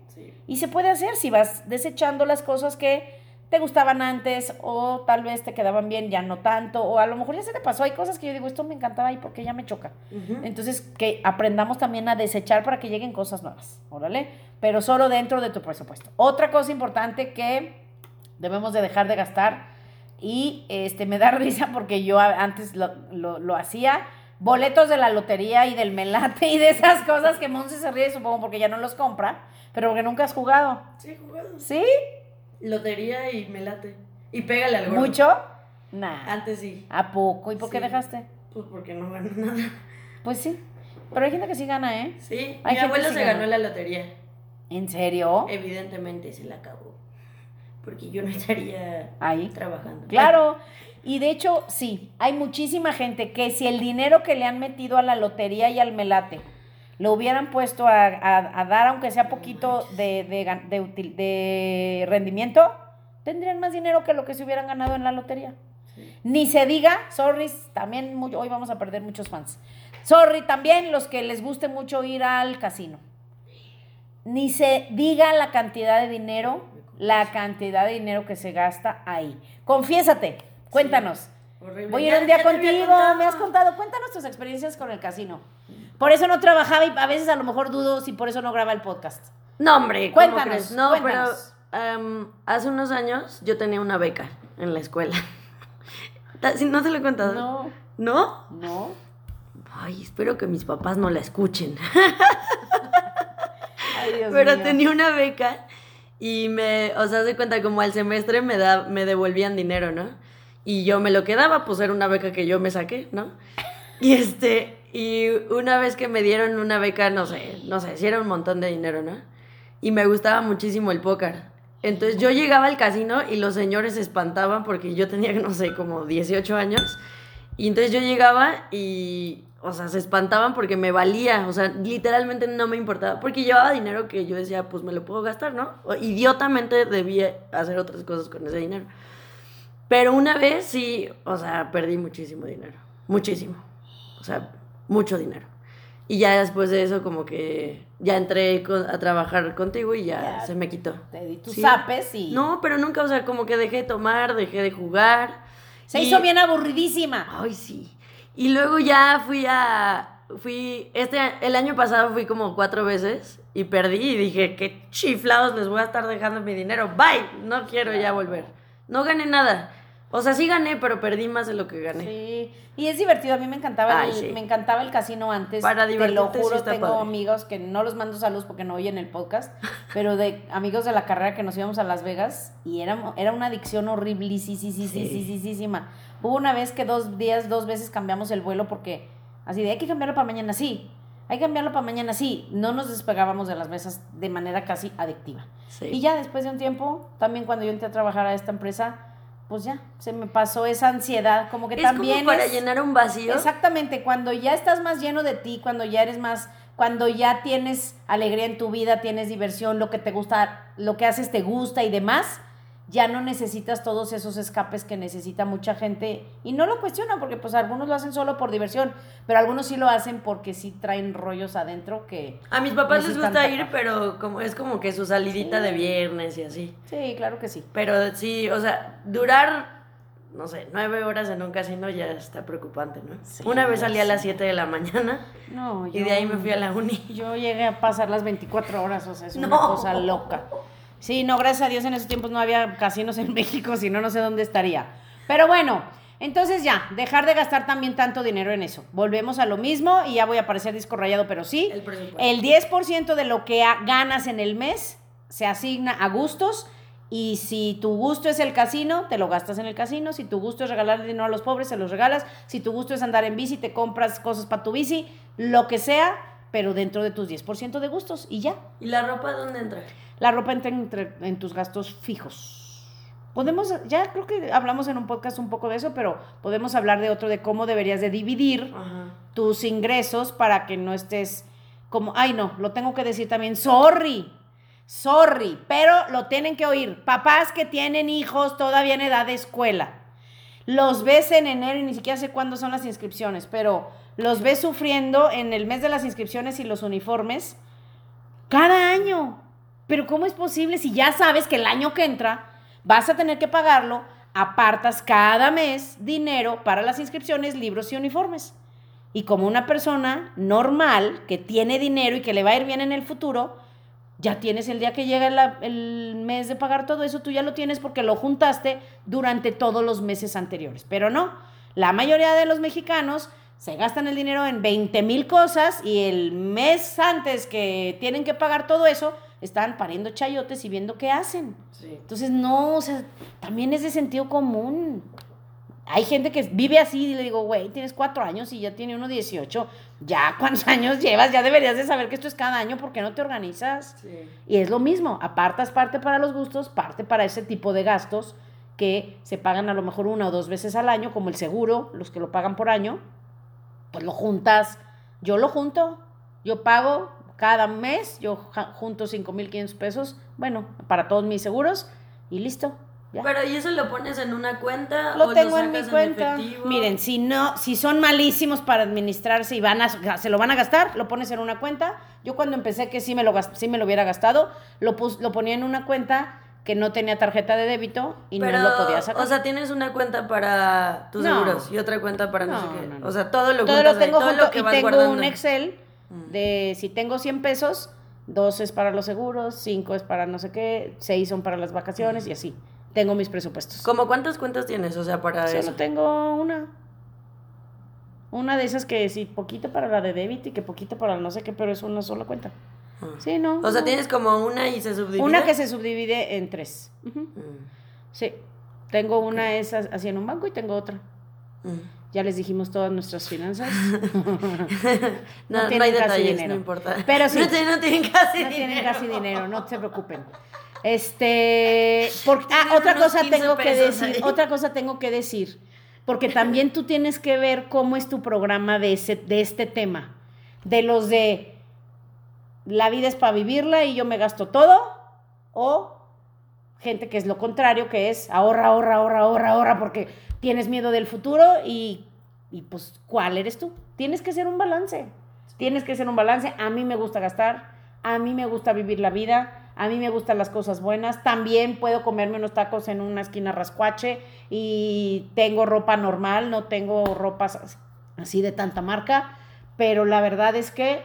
Y se puede hacer si vas desechando las cosas que te gustaban antes o tal vez te quedaban bien, ya no tanto, o a lo mejor ya se te pasó. Hay cosas que yo digo, esto me encantaba y porque ya me choca. Entonces, que aprendamos también a desechar para que lleguen cosas nuevas, órale, pero solo dentro de tu presupuesto. Otra cosa importante que debemos de dejar de gastar y este me da risa porque yo antes lo, lo, hacía. Boletos de la lotería y del melate y de esas cosas que Monse se ríe, supongo, porque ya no los compra, pero porque nunca has jugado. Sí, he jugado. ¿Sí? Lotería y me late. Y pégale al gordo. ¿Mucho? Nah. Antes sí. ¿A poco? ¿Y por qué dejaste? Pues porque no gano nada. Pues sí. Pero hay gente que sí gana, ¿eh? Sí. Mi abuelo se ganó la lotería. ¿En serio? Evidentemente se la acabó. Porque yo no estaría ahí trabajando. Claro. Y de hecho, sí, hay muchísima gente que si el dinero que le han metido a la lotería y al melate lo hubieran puesto a, dar, aunque sea poquito de, de, rendimiento, tendrían más dinero que lo que se hubieran ganado en la lotería. Ni se diga, sorry, también hoy vamos a perder muchos fans. Sorry, también los que les guste mucho ir al casino. Ni se diga la cantidad de dinero, la cantidad de dinero que se gasta ahí. Confiésate, cuéntanos. Voy a ir un día contigo, me has contado, cuéntanos tus experiencias con el casino. Por eso no trabajaba y a veces a lo mejor dudo si por eso no graba el podcast. No, hombre, cuéntanos. No, pero em, hace unos años yo tenía una beca en la escuela. No te lo he contado. No, ¿No? no. Ay, espero que mis papás no la escuchen. Ay, Dios Pero mío. tenía una beca y me, o sea, se cuenta como al semestre me da, me devolvían dinero, ¿no? Y yo me lo quedaba, pues era una beca que yo me saqué, ¿no? Y este, y una vez que me dieron una beca, no sé, no sé, si era un montón de dinero, ¿no? Y me gustaba muchísimo el póker. Entonces yo llegaba al casino y los señores se espantaban porque yo tenía, no sé, como 18 años. Y entonces yo llegaba y, o sea, se espantaban porque me valía, o sea, literalmente no me importaba, porque llevaba dinero que yo decía, pues me lo puedo gastar, ¿no? O- idiotamente debía hacer otras cosas con ese dinero. Pero una vez sí, o sea, perdí muchísimo dinero, muchísimo, o sea, mucho dinero. Y ya después de eso como que ya entré con- a trabajar contigo y ya, Ya. se me quitó. Te di tus Sí. zapes y. No, pero nunca, o sea, como que dejé de tomar, dejé de jugar. Se Y- hizo bien aburridísima. Ay, sí. Y luego ya fui a. Fui. Este, el año pasado fui como cuatro veces y perdí y dije, qué chiflados les voy a estar dejando mi dinero. Bye. No quiero ya volver. No gané nada. O sea, sí gané, pero perdí más de lo que gané. Sí, y es divertido, a mí me encantaba, Ay, el, sí. me encantaba el casino antes. Para Te lo sí juro, está tengo padre. amigos que no los mando saludos porque no oyen el podcast, pero de amigos de la carrera que nos íbamos a Las Vegas y era, era una adicción horrible, sí, sí, sí, sí, sí, Sí. sí, sí, sí, ma. Hubo una vez que dos días, dos veces cambiamos el vuelo porque así de hay que cambiarlo para mañana, sí. Hay que cambiarlo para mañana, sí. No nos despegábamos de las mesas de manera casi adictiva. Sí. Y ya después de un tiempo, también cuando yo entré a trabajar a esta empresa, pues ya, se me pasó esa ansiedad, como que es también como para es- llenar un vacío. Exactamente, cuando ya estás más lleno de ti, cuando ya eres más, cuando ya tienes alegría en tu vida, tienes diversión, lo que te gusta, lo que haces te gusta y demás, ya no necesitas todos esos escapes que necesita mucha gente y no lo cuestionan porque pues algunos lo hacen solo por diversión, pero algunos sí lo hacen porque sí traen rollos adentro que A mis papás les gusta tapar. ir, pero como es como que su salidita Sí. de viernes y así. sí, claro que sí. Pero sí, o sea, durar, no sé, nueve horas en un casino ya está preocupante, ¿no? Sí, Una vez salí a las. 7 de la mañana No, y de ahí me fui a la uni. Yo llegué a pasar las 24 horas, o sea, es una cosa loca. Sí, no, gracias a Dios en esos tiempos no había casinos en México, si no, no sé dónde estaría. Pero bueno, entonces ya, dejar de gastar también tanto dinero en eso. Volvemos a lo mismo y ya voy a parecer disco rayado, pero sí. El presupuesto. El 10% de lo que ganas en el mes se asigna a gustos y si tu gusto es el casino, te lo gastas en el casino. Si tu gusto es regalar dinero a los pobres, se los regalas. Si tu gusto es andar en bici, te compras cosas para tu bici, lo que sea, pero dentro de tus 10% de gustos y ya. ¿Y la ropa dónde entra? La ropa entra entre- en tus gastos fijos. Podemos, ya creo que hablamos en un podcast un poco de eso, pero podemos hablar de otro, de cómo deberías de dividir Ajá. tus ingresos para que no estés como, ay no, lo tengo que decir también, sorry, sorry, pero lo tienen que oír. Papás que tienen hijos todavía en edad de escuela, los ves en enero y ni siquiera sé cuándo son las inscripciones, pero los ves sufriendo en el mes de las inscripciones y los uniformes cada año. Pero ¿cómo es posible si ya sabes que el año que entra vas a tener que pagarlo? Apartas cada mes dinero para las inscripciones, libros y uniformes. Y como una persona normal que tiene dinero y que le va a ir bien en el futuro, ya tienes el día que llega el mes de pagar todo eso, tú ya lo tienes porque lo juntaste durante todos los meses anteriores. Pero no, la mayoría de los mexicanos se gastan el dinero en 20 mil cosas y el mes antes que tienen que pagar todo eso, están pariendo chayotes y viendo qué hacen. Sí. Entonces, no, o sea, también es de sentido común. Hay gente que vive así y le digo, güey, tienes cuatro años y ya tiene uno 18. Ya, ¿cuántos años llevas? Ya deberías de saber que esto es cada año, ¿por qué no te organizas? Sí. Y es lo mismo, apartas parte para los gustos, parte para ese tipo de gastos que se pagan a lo mejor una o dos veces al año, como el seguro, los que lo pagan por año, pues lo juntas. Yo lo junto, yo pago cada mes, yo junto 5.500 pesos, bueno, para todos mis seguros y listo. ya. Pero ¿y eso lo pones en una cuenta o Lo tengo en mi cuenta. Miren, si no, si son malísimos para administrarse y van a, se lo van a gastar, lo pones en una cuenta. Yo cuando empecé que sí me lo, sí me lo hubiera gastado, lo, pus- lo ponía en una cuenta que no tenía tarjeta de débito y Pero, no lo podía sacar. O sea, tienes una cuenta para tus No. seguros y otra cuenta para no, No, sé qué. no. O sea, todo lo todo lo ahí, tengo todo junto lo que y tengo guardando. un Excel Mm. de si tengo 100 pesos, dos es para los seguros, cinco es para no sé qué, seis son para las vacaciones y así. Tengo mis presupuestos. ¿Cómo cuántas cuentas tienes? O sea, para Solo eso. tengo una. Una de esas que sí, poquito para la de débito y que poquito para no sé qué, pero es una sola cuenta. Ah. Sí, no. O sea, no. tienes como una y se subdivide. Una que se subdivide en tres. Mm, Sí. Tengo una esa así en un banco y tengo otra. mm. Ya les dijimos todas nuestras finanzas. No, no, tienen hay casi detalles, dinero. no importa. Pero sí. No, tienen- no tienen casi No tienen dinero. casi dinero, no se preocupen. Este, porque, ah, Tienen otra cosa 15 tengo que decir, ahí. otra cosa tengo que decir, porque también tú tienes que ver cómo es tu programa de ese, de este tema, de los de la vida es para vivirla y yo me gasto todo, o gente que es lo contrario, que es ahorra, ahorra, ahorra, ahorra, ahorra, porque tienes miedo del futuro y, y pues, ¿cuál eres tú? Tienes que ser un balance. Tienes que ser un balance. A mí me gusta gastar, a mí me gusta vivir la vida, a mí me gustan las cosas buenas. También puedo comerme unos tacos en una esquina rascuache y tengo ropa normal, no tengo ropas as- así de tanta marca, pero la verdad es que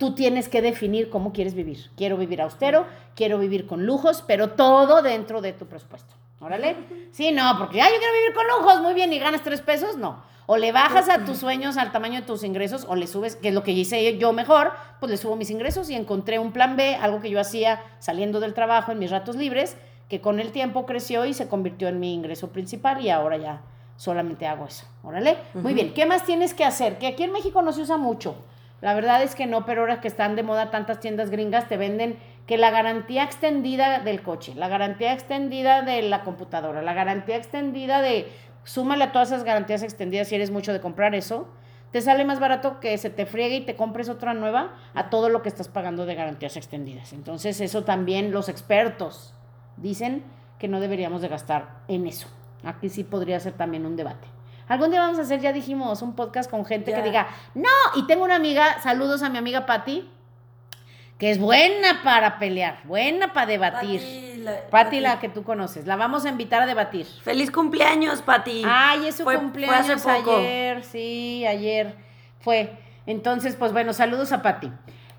tú tienes que definir cómo quieres vivir. Quiero vivir austero, quiero vivir con lujos, pero todo dentro de tu presupuesto. Órale. Sí, no, porque ay, yo quiero vivir con lujos, muy bien, y ganas tres pesos, no. O le bajas a tus sueños al tamaño de tus ingresos, o le subes, que es lo que hice yo mejor, pues le subo mis ingresos y encontré un plan B, algo que yo hacía saliendo del trabajo en mis ratos libres, que con el tiempo creció y se convirtió en mi ingreso principal y ahora ya solamente hago eso. Órale. Muy bien, ¿qué más tienes que hacer? Que aquí en México no se usa mucho. La verdad es que no, pero ahora que están de moda tantas tiendas gringas, te venden que la garantía extendida del coche, la garantía extendida de la computadora, la garantía extendida de, súmale a todas esas garantías extendidas si eres mucho de comprar eso, te sale más barato que se te friegue y te compres otra nueva a todo lo que estás pagando de garantías extendidas. Entonces eso también los expertos dicen que no deberíamos de gastar en eso. Aquí sí podría ser también un debate. Algún día vamos a hacer, ya dijimos, un podcast con gente Ya. que diga, no, y tengo una amiga, saludos a mi amiga Patti, que es buena para pelear, buena para debatir. Pati, la, que tú conoces, la vamos a invitar a debatir. Feliz cumpleaños, Pati. Ay, es su Fue- fue cumpleaños hace poco. ayer, sí, ayer fue. Entonces, pues bueno, saludos a Patti.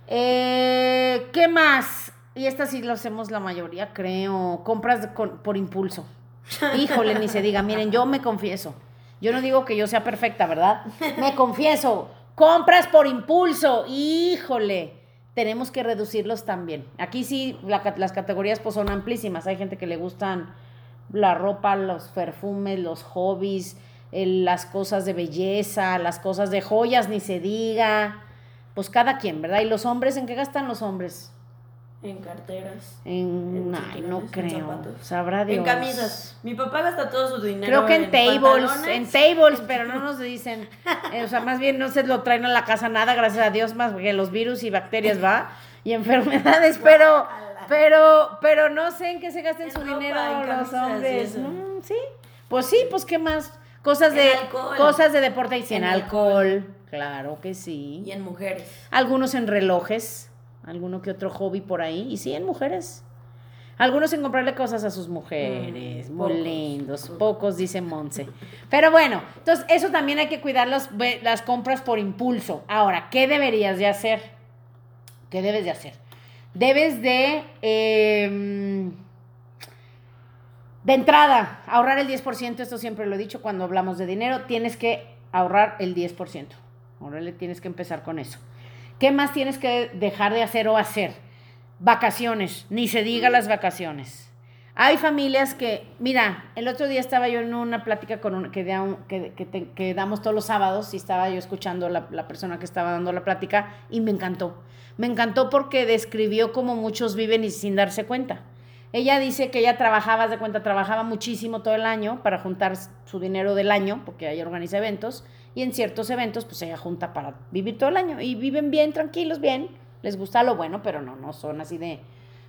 Eh, ¿Qué más? Y esta sí lo hacemos la mayoría, creo. Compras de- con- por impulso. Híjole, ni se diga. Miren, yo me confieso. Yo no digo que yo sea perfecta, ¿verdad? Me confieso. Compras por impulso. Híjole. Tenemos que reducirlos también. Aquí sí, las categorías pues son amplísimas. Hay gente que le gustan la ropa, los perfumes, los hobbies, el- las cosas de belleza, las cosas de joyas, ni se diga. Pues cada quien, ¿verdad? ¿Y los hombres en qué gastan los hombres? En carteras. En, no en creo. Sabrá Dios. En camisas. Mi papá gasta todo su dinero. Creo que en, tables, en tables, pero no nos dicen, eh, o sea, más bien no se lo traen a la casa nada, gracias a Dios, más que los virus y bacterias va, y enfermedades, pero, pero, pero no sé en qué se gasten En su ropa, dinero en los hombres. Mm, sí, pues sí, pues qué más, cosas de, alcohol. cosas de deporte y sin En alcohol. claro que sí. Y en mujeres. Algunos en relojes, alguno que otro hobby por ahí, y sí en mujeres. Algunos en comprarle cosas a sus mujeres, Mm, muy pocos. lindos, pocos, dice Monse. Pero bueno, entonces eso también hay que cuidar las compras por impulso. Ahora, ¿qué deberías de hacer? ¿Qué debes de hacer? Debes de, eh, de entrada, ahorrar el 10%, esto siempre lo he dicho cuando hablamos de dinero, tienes que ahorrar el 10%. Ahora le tienes que empezar con eso. ¿Qué más tienes que dejar de hacer o hacer? Vacaciones, ni se diga las vacaciones. Hay familias que, mira, el otro día estaba yo en una plática con un, que, da un- que, te- que damos todos los sábados y estaba yo escuchando la, la persona que estaba dando la plática y me encantó. Me encantó porque describió cómo muchos viven y sin darse cuenta. Ella dice que ella trabajaba, de cuenta, trabajaba muchísimo todo el año para juntar su dinero del año, porque ella organiza eventos, y en ciertos eventos, pues ella junta para vivir todo el año. Y viven bien, tranquilos, bien. Les gusta lo bueno, pero no, no son así de,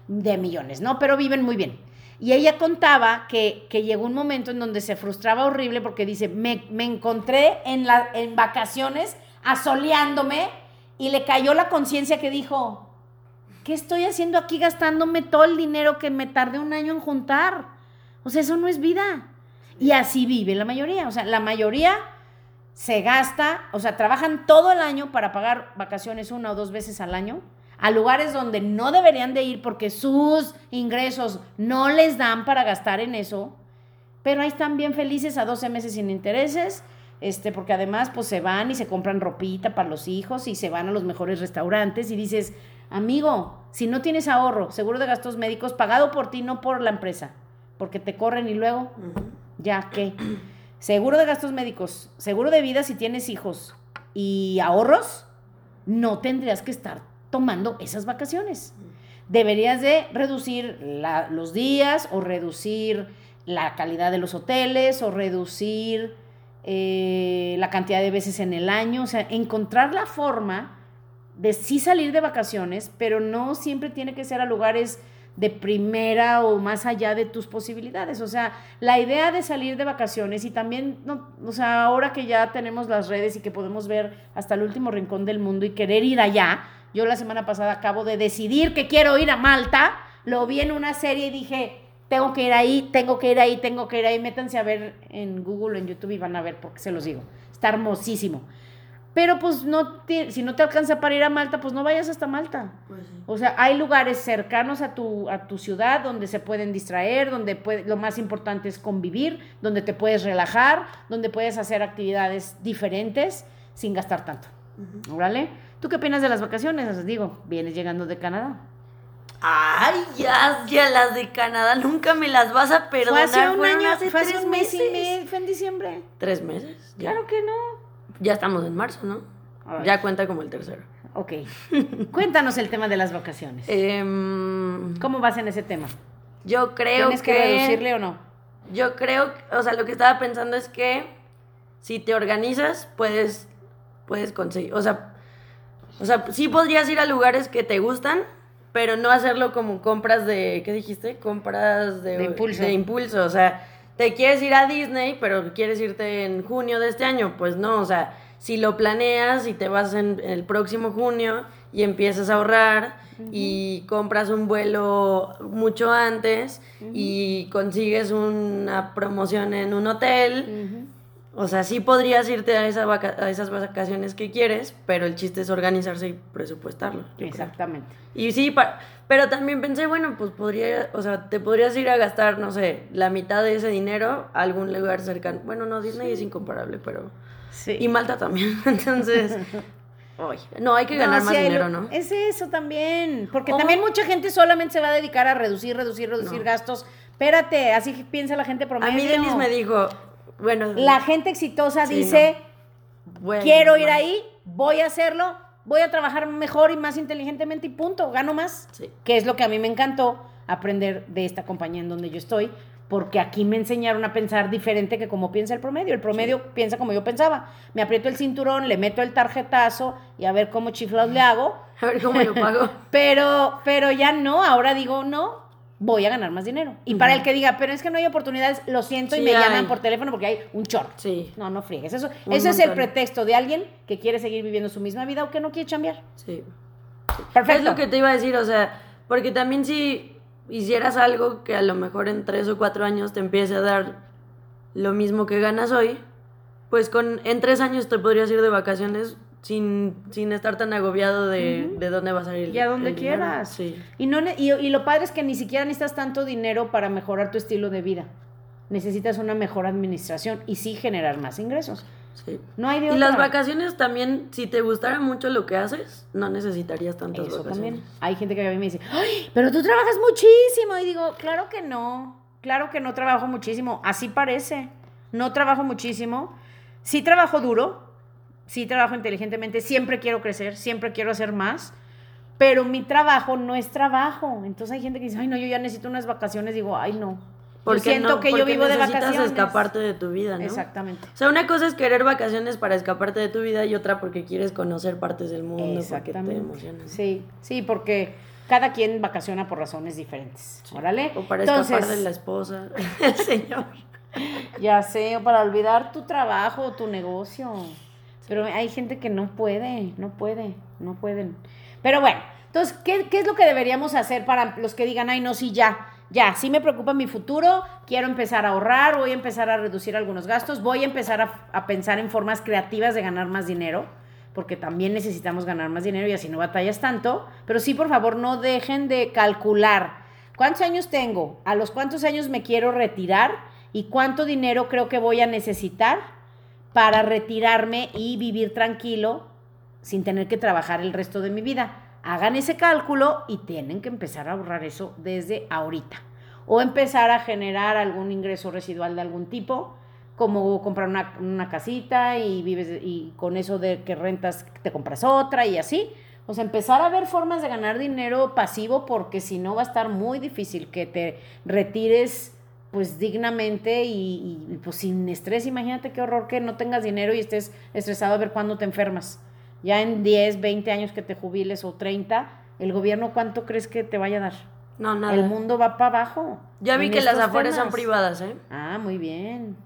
de millones, ¿no? Pero viven muy bien. Y ella contaba que, que llegó un momento en donde se frustraba horrible porque dice, me, me encontré en, la, en vacaciones asoleándome y le cayó la conciencia que dijo, ¿qué estoy haciendo aquí gastándome todo el dinero que me tardé un año en juntar? O sea, eso no es vida. Y así vive la mayoría. O sea, la mayoría se gasta, o sea, trabajan todo el año para pagar vacaciones una o dos veces al año. a lugares donde no deberían de ir porque sus ingresos no les dan para gastar en eso, pero ahí están bien felices a 12 meses sin intereses, este, porque además pues se van y se compran ropita para los hijos y se van a los mejores restaurantes y dices, amigo, si no tienes ahorro, seguro de gastos médicos pagado por ti, no por la empresa, porque te corren y luego, ya, ¿qué? Seguro de gastos médicos, seguro de vida si tienes hijos y ahorros, no tendrías que estar tomando esas vacaciones. Deberías de reducir los días o reducir la calidad de los hoteles o reducir eh, la cantidad de veces en el año, o sea, encontrar la forma de sí salir de vacaciones, pero no siempre tiene que ser a lugares de primera o más allá de tus posibilidades. O sea, la idea de salir de vacaciones y también, no, o sea, ahora que ya tenemos las redes y que podemos ver hasta el último rincón del mundo y querer ir allá, yo la semana pasada acabo de decidir que quiero ir a Malta, lo vi en una serie y dije, tengo que ir ahí, tengo que ir ahí, tengo que ir ahí, métanse a ver en Google, en YouTube y van a ver porque se los digo. Está hermosísimo. Pero pues no si no te alcanza para ir a Malta, pues no vayas hasta Malta. Pues o sea, hay lugares cercanos a tu, a tu ciudad donde se pueden distraer, donde puede, lo más importante es convivir, donde te puedes relajar, donde puedes hacer actividades diferentes sin gastar tanto. ¿Vale? ¿Tú qué opinas de las vacaciones? Os digo, vienes llegando de Canadá. Ay, ya, ya las de Canadá, nunca me las vas a perdonar. Fue hace un año, hace fue tres meses. meses. Fue en diciembre. ¿Tres meses? Claro que no. Ya estamos en marzo, ¿no? Ya cuenta como el tercero. Ok. Cuéntanos el tema de las vacaciones. Em, ¿Cómo vas en ese tema? Yo creo ¿Tienes que, reducirle o no? Yo creo, o sea, lo que estaba pensando es que si te organizas, puedes, puedes conseguir, o sea, o sea, sí podrías ir a lugares que te gustan, pero no hacerlo como compras de, ¿qué dijiste? Compras de, impulso. De impulso, o sea, te quieres ir a Disney, pero quieres irte en junio de este año, pues no, o sea, si lo planeas y te vas en el próximo junio y empiezas a ahorrar y compras un vuelo mucho antes y consigues una promoción en un hotel, o sea, sí podrías irte a, esa a esas vacaciones que quieres, pero el chiste es organizarse y presupuestarlo. Exactamente. Y sí, pero también pensé, bueno, pues podría, o sea, te podrías ir a gastar, no sé, la mitad de ese dinero a algún lugar cercano. Bueno, no, Disney es incomparable, pero... Sí. Y Malta también. Entonces, no, hay que ganar más dinero, ¿no? Es eso también, porque también mucha gente solamente se va a dedicar a reducir, reducir, reducir gastos. Espérate, así piensa la gente promedio. A mí Denis me dijo, bueno, la gente exitosa dice, quiero ir ahí, voy a hacerlo, voy a trabajar mejor y más inteligentemente y punto, gano más. Que es lo que a mí me encantó aprender de esta compañía en donde yo estoy, porque aquí me enseñaron a pensar diferente que como piensa el promedio. El promedio piensa como yo pensaba. Me aprieto el cinturón, le meto el tarjetazo y a ver cómo chiflados le hago. A ver cómo lo pago. pero, pero ya no, ahora digo, no, voy a ganar más dinero. Y para el que diga, pero es que no hay oportunidades, lo siento y me llaman por teléfono porque hay un short. Sí. No, no friegues. Eso, ese es el pretexto de alguien que quiere seguir viviendo su misma vida o que no quiere cambiar. Sí. Perfecto. Es lo que te iba a decir, o sea, porque también si hicieras algo que a lo mejor en tres o cuatro años te empiece a dar lo mismo que ganas hoy, pues con en tres años te podrías ir de vacaciones sin, sin estar tan agobiado de, de dónde vas a ir. Y a donde quieras. Sí. Y, no, y, y, lo padre es que ni siquiera necesitas tanto dinero para mejorar tu estilo de vida. Necesitas una mejor administración y sí generar más ingresos. Sí. No hay de Y las vacaciones también, si te gustara mucho lo que haces, no necesitarías tantas Eso también. Hay gente que a mí me dice, ¡Ay, pero tú trabajas muchísimo. Y digo, claro que no. Claro que no trabajo muchísimo. Así parece. No trabajo muchísimo. Sí trabajo duro, sí trabajo inteligentemente, siempre quiero crecer, siempre quiero hacer más, pero mi trabajo no es trabajo. Entonces hay gente que dice, ay, no, yo ya necesito unas vacaciones. Digo, ay, no. Porque siento que yo vivo de vacaciones. escaparte de tu vida, ¿no? Exactamente. O sea, una cosa es querer vacaciones para escaparte de tu vida y otra porque quieres conocer partes del mundo, porque te emocionan. Sí, sí, porque cada quien vacaciona por razones diferentes. Órale. O para escapar de la esposa, el señor. Ya sé, o para olvidar tu trabajo, tu negocio. Pero hay gente que no puede, no puede, no pueden. Pero bueno, entonces, ¿qué, es lo que deberíamos hacer para los que digan, ay, no, sí, ya, ya, sí me preocupa mi futuro, quiero empezar a ahorrar, voy a empezar a reducir algunos gastos, voy a empezar a, pensar en formas creativas de ganar más dinero? porque también necesitamos ganar más dinero y así no batallas tanto. Pero sí, por favor, no dejen de calcular cuántos años tengo, a los cuántos años me quiero retirar y cuánto dinero creo que voy a necesitar para retirarme y vivir tranquilo sin tener que trabajar el resto de mi vida. Hagan ese cálculo y tienen que empezar a ahorrar eso desde ahorita. O empezar a generar algún ingreso residual de algún tipo, como comprar una, casita y vives y con eso de que rentas te compras otra y así. O sea, empezar a ver formas de ganar dinero pasivo porque si no va a estar muy difícil que te retires pues dignamente y, y, pues sin estrés. Imagínate qué horror que no tengas dinero y estés estresado a ver cuándo te enfermas. Ya en 10, 20 años que te jubiles o 30, ¿el gobierno cuánto crees que te vaya a dar? No, nada. El mundo va para abajo. Ya vi que las afueras son privadas, ¿eh? Ah, muy bien.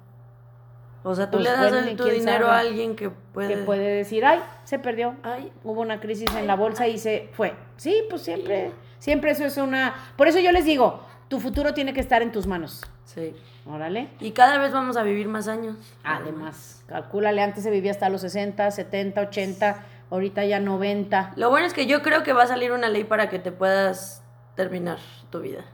O sea, tú pues le das tu dinero a alguien que puede... Que puede decir, ay, se perdió. Ay, hubo una crisis en la bolsa y se fue. Sí, pues siempre, siempre eso es una... Por eso yo les digo, tu futuro tiene que estar en tus manos. Sí. Órale. Y cada vez vamos a vivir más años. Además, calcúlale, antes se vivía hasta los 60, 70, 80, ahorita ya 90. Lo bueno es que yo creo que va a salir una ley para que te puedas terminar tu vida.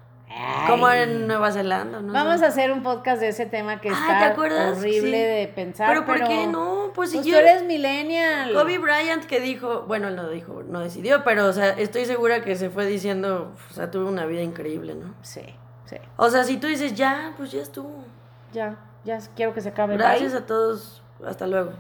Como en Nueva Zelanda, ¿no? Vamos a hacer un podcast de ese tema que está horrible de pensar. Pero ¿por qué no? Pues si pues tú eres millennial. Kobe Bryant que dijo, bueno, él no dijo, no decidió, pero o sea, estoy segura que se fue diciendo, o sea, tuvo una vida increíble, ¿no? Sí. O sea, si tú dices, ya, pues ya estuvo. Ya, ya quiero que se acabe. Gracias a todos. Hasta luego.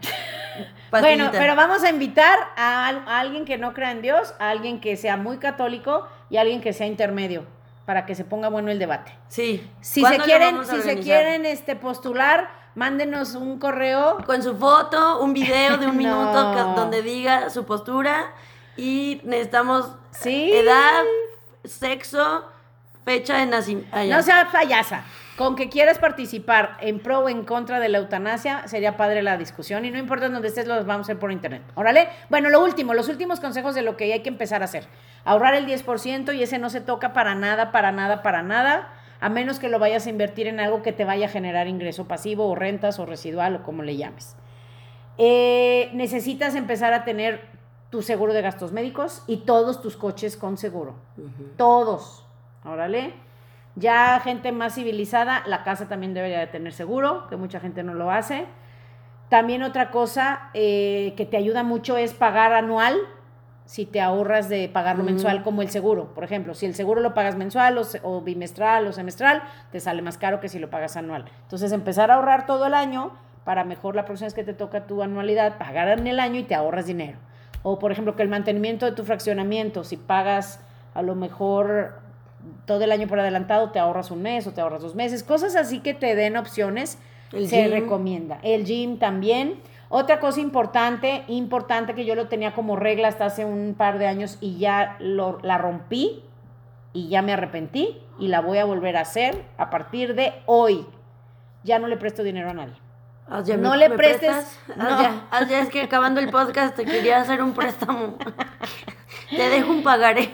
bueno, pero vamos a invitar a, alguien que no crea en Dios, a alguien que sea muy católico y a alguien que sea intermedio para que se ponga bueno el debate. Sí. Si se quieren, si se quieren este postular, mándenos un correo con su foto, un video de un minuto donde diga su postura y necesitamos edad, sexo, fecha de nacimiento. Ah, no sea payasa. Con que quieras participar en pro o en contra de la eutanasia, sería padre la discusión. Y no importa dónde estés, los vamos a hacer por internet. Órale. Bueno, lo último, los últimos consejos de lo que hay que empezar a hacer. Ahorrar el 10% y ese no se toca para nada, para nada, para nada. A menos que lo vayas a invertir en algo que te vaya a generar ingreso pasivo o rentas o residual o como le llames. Eh, necesitas empezar a tener tu seguro de gastos médicos y todos tus coches con seguro. Todos Órale. Ya gente más civilizada, la casa también debería de tener seguro, que mucha gente no lo hace. También otra cosa eh, que te ayuda mucho es pagar anual si te ahorras de pagarlo mensual como el seguro. Por ejemplo, si el seguro lo pagas mensual o, bimestral o semestral, te sale más caro que si lo pagas anual. Entonces empezar a ahorrar todo el año para mejor la próxima vez que te toca tu anualidad, pagar en el año y te ahorras dinero. O por ejemplo que el mantenimiento de tu fraccionamiento, si pagas a lo mejor todo el año por adelantado te ahorras un mes o te ahorras dos meses, cosas así que te den opciones, se recomienda. El gym también. Otra cosa importante, importante que yo lo tenía como regla hasta hace un par de años y ya lo, la rompí y ya me arrepentí y la voy a volver a hacer a partir de hoy. Ya no le presto dinero a nadie. No le prestes. Ah, no. Ya, es que acabando el podcast te quería hacer un préstamo. Te dejo un pagaré.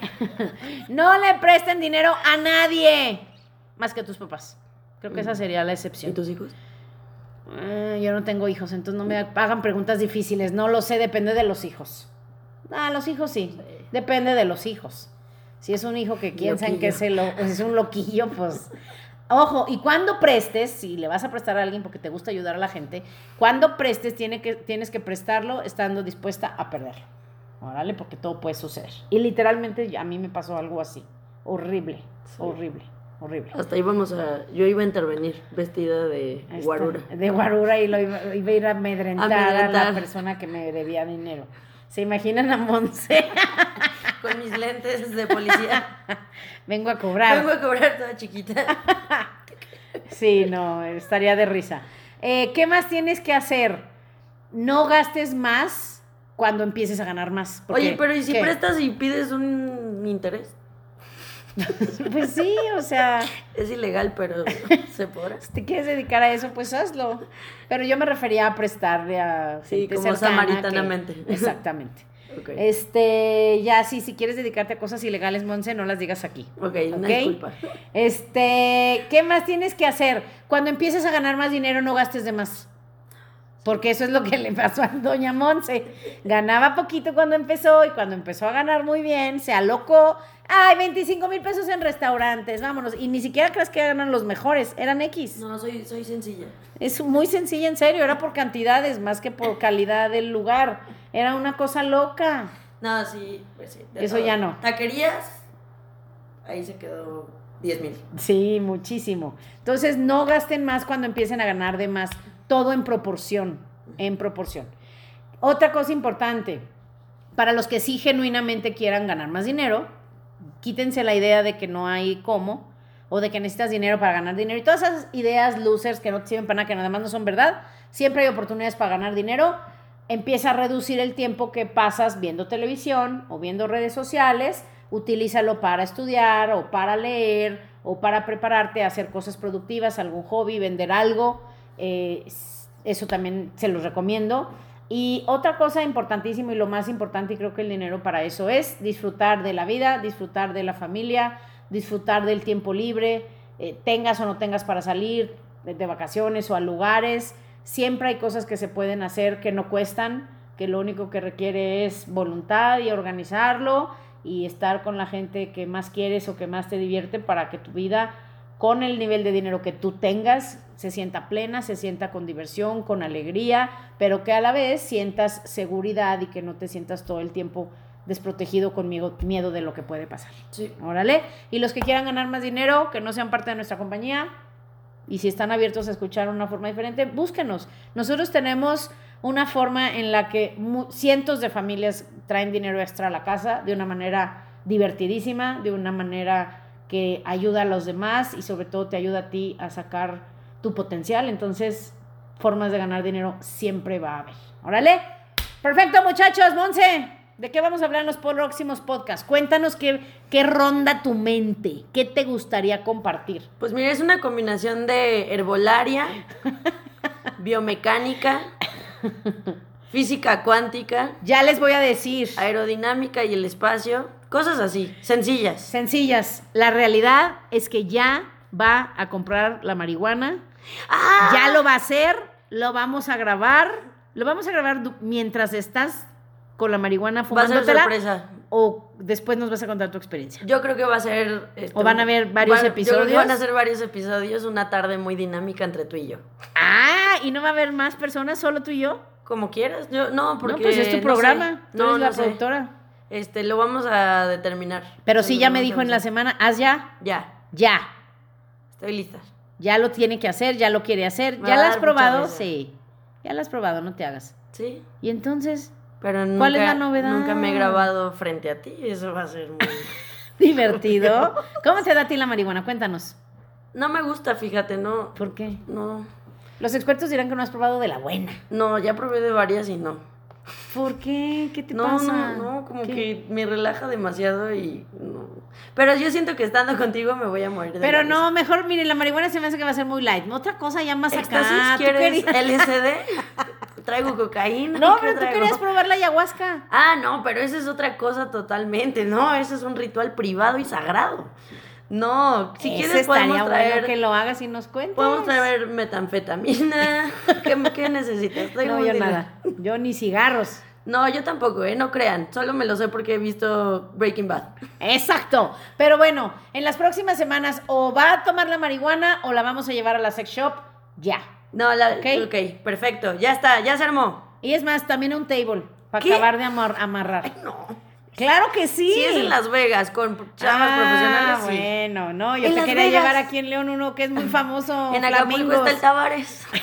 No le presten dinero a nadie, más que a tus papás. Creo que esa mm. sería la excepción. ¿Y tus hijos? Eh, yo no tengo hijos, entonces no me hagan preguntas difíciles. No lo sé, depende de los hijos. Ah, los hijos sí. Depende de los hijos. Si es un hijo que piensan que lo, es un loquillo, pues Ojo, y cuando prestes, si le vas a prestar a alguien porque te gusta ayudar a la gente, cuando prestes tiene que, tienes que prestarlo estando dispuesta a perderlo. Órale, porque todo puede suceder. Y literalmente a mí me pasó algo así. Horrible, horrible, horrible. Hasta íbamos a. Yo iba a intervenir vestida de guarura. De guarura y lo iba, a ir a amedrentar, a la persona que me debía dinero. ¿Se imaginan a Monse? Con mis lentes de policía. Vengo a cobrar. Vengo a cobrar toda chiquita. sí, no, estaría de risa. Eh, ¿Qué más tienes que hacer? No gastes más cuando empieces a ganar más. Oye, pero ¿y si prestas y pides un interés? pues sí, o sea. Es ilegal, pero se podrá. Si te quieres dedicar a eso, pues hazlo. Pero yo me refería a prestarle a. Sí, como samaritanamente. exactamente. Este, ya sí, si quieres dedicarte a cosas ilegales, Monse, no las digas aquí. Ok, una disculpa. Este, ¿qué más tienes que hacer? Cuando empieces a ganar más dinero, no gastes de más. Porque eso es lo que le pasó a Doña Monse. Ganaba poquito cuando empezó y cuando empezó a ganar muy bien, se alocó. Ay, 25 mil pesos en restaurantes, vámonos. Y ni siquiera crees que ganan los mejores, eran X. No, soy, soy sencilla. Es muy sencilla, en serio, era por cantidades más que por calidad del lugar. Era una cosa loca. No, sí, pues sí. Eso ya no. Taquerías, ahí se quedó 10 mil. Sí, muchísimo. Entonces, no gasten más cuando empiecen a ganar de más. Todo en proporción, en proporción. Otra cosa importante, para los que sí genuinamente quieran ganar más dinero, quítense la idea de que no hay cómo o de que necesitas dinero para ganar dinero y todas esas ideas losers que no te sirven para nada, que nada más no son verdad. Siempre hay oportunidades para ganar dinero. Empieza a reducir el tiempo que pasas viendo televisión o viendo redes sociales. Utilízalo para estudiar o para leer o para prepararte a hacer cosas productivas, algún hobby, vender algo. Eh, eso también se los recomiendo. Y otra cosa importantísima y lo más importante, y creo que el dinero para eso es disfrutar de la vida, disfrutar de la familia, disfrutar del tiempo libre, eh, tengas o no tengas para salir de, de vacaciones o a lugares. Siempre hay cosas que se pueden hacer que no cuestan, que lo único que requiere es voluntad y organizarlo y estar con la gente que más quieres o que más te divierte para que tu vida con el nivel de dinero que tú tengas, se sienta plena, se sienta con diversión, con alegría, pero que a la vez sientas seguridad y que no te sientas todo el tiempo desprotegido con miedo, de lo que puede pasar. Sí. Órale. Y los que quieran ganar más dinero, que no sean parte de nuestra compañía, y si están abiertos a escuchar una forma diferente, búsquenos. Nosotros tenemos una forma en la que cientos de familias traen dinero extra a la casa de una manera divertidísima, de una manera que ayuda a los demás y sobre todo te ayuda a ti a sacar tu potencial. Entonces, formas de ganar dinero siempre va a haber. Órale. Perfecto, muchachos. Monse, ¿de qué vamos a hablar en los próximos podcasts? Cuéntanos qué, qué ronda tu mente, qué te gustaría compartir. Pues mira, es una combinación de herbolaria, biomecánica, física cuántica, Ya les voy a decir. aerodinámica y el espacio, cosas así, sencillas. Sencillas. La realidad es que ya va a comprar la marihuana. ¡Ah! Ya lo va a hacer. Lo vamos a grabar. Lo vamos a grabar mientras estás con la marihuana Va a ser sorpresa. O después nos vas a contar tu experiencia. Yo creo que va a ser... este, ¿O van a haber varios van- Yo creo que episodios? van a ser varios episodios, una tarde muy dinámica entre tú y yo. Ah, y no va a haber más personas, solo tú y yo. Como quieras. Yo, no, porque... no, pues es tu no programa. sé. Tú No, eres la sé. Este, lo vamos a determinar. Pero sí ya me dijo en la semana, haz ya, Ya, ya. estoy lista. Ya lo tiene que hacer, ya lo quiere hacer. Me ¿Ya va lo a has probado? Sí. Ya lo has probado, no te hagas. Sí, Y entonces, pero nunca, ¿Cuál es la novedad? nunca me he grabado frente a ti. Eso va a ser muy... divertido. ¿Cómo te da a ti la marihuana? Cuéntanos. No me gusta, fíjate, no. ¿Por qué? No, Los expertos dirán que no has probado de la buena. no, ya probé de varias y no. ¿Por qué? ¿Qué te No, pasa? no, no, como ¿Qué? que me relaja demasiado y no. Pero yo siento que estando contigo me voy a morir de Pero la no, mejor, mire, la marihuana se me hace que va a ser muy light. Otra cosa ya más acá. ¿Éxtasis ¿Tú quieres LSD? Traigo cocaína. No, ¿qué pero tú traigo? querías probar la ayahuasca. Ah, no, pero eso es otra cosa totalmente, ¿no? Eso es un ritual privado y sagrado. No, si Ese quieres podemos traer... bueno que lo hagas y nos cuentes. Podemos traer metanfetamina. ¿Qué, qué necesitas? Traigo No, yo nada. Yo ni cigarros. No, yo tampoco, ¿eh? No crean. Solo me lo sé porque he visto Breaking Bad. Exacto. Pero bueno, en las próximas semanas o va a tomar la marihuana o la vamos a llevar a la sex shop ya. No, la... Ok. perfecto. Ya está, ya se armó. Y es más, también un table para acabar de amar- amarrar. No. Claro que sí. Si es en Las Vegas con chavas Ah, profesionales, sí. bueno, no, yo te Las quería Vegas. llevar aquí en León uno que es muy famoso. En Acapulco está el Tavares.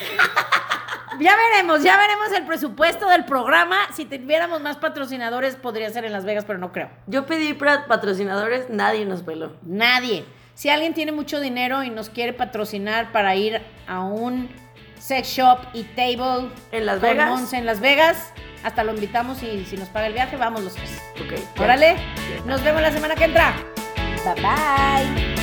Ya veremos, ya veremos el presupuesto del programa. Si tuviéramos más patrocinadores, podría ser en Las Vegas, pero no creo. Yo pedí patrocinadores, nadie nos peló. Nadie. Si alguien tiene mucho dinero y nos quiere patrocinar para ir a un sex shop y table ¿En Las Vegas? En Las Vegas, hasta lo invitamos y si nos paga el viaje, vamos los tres. Ok. Órale, nos vemos la semana que entra. Bye bye.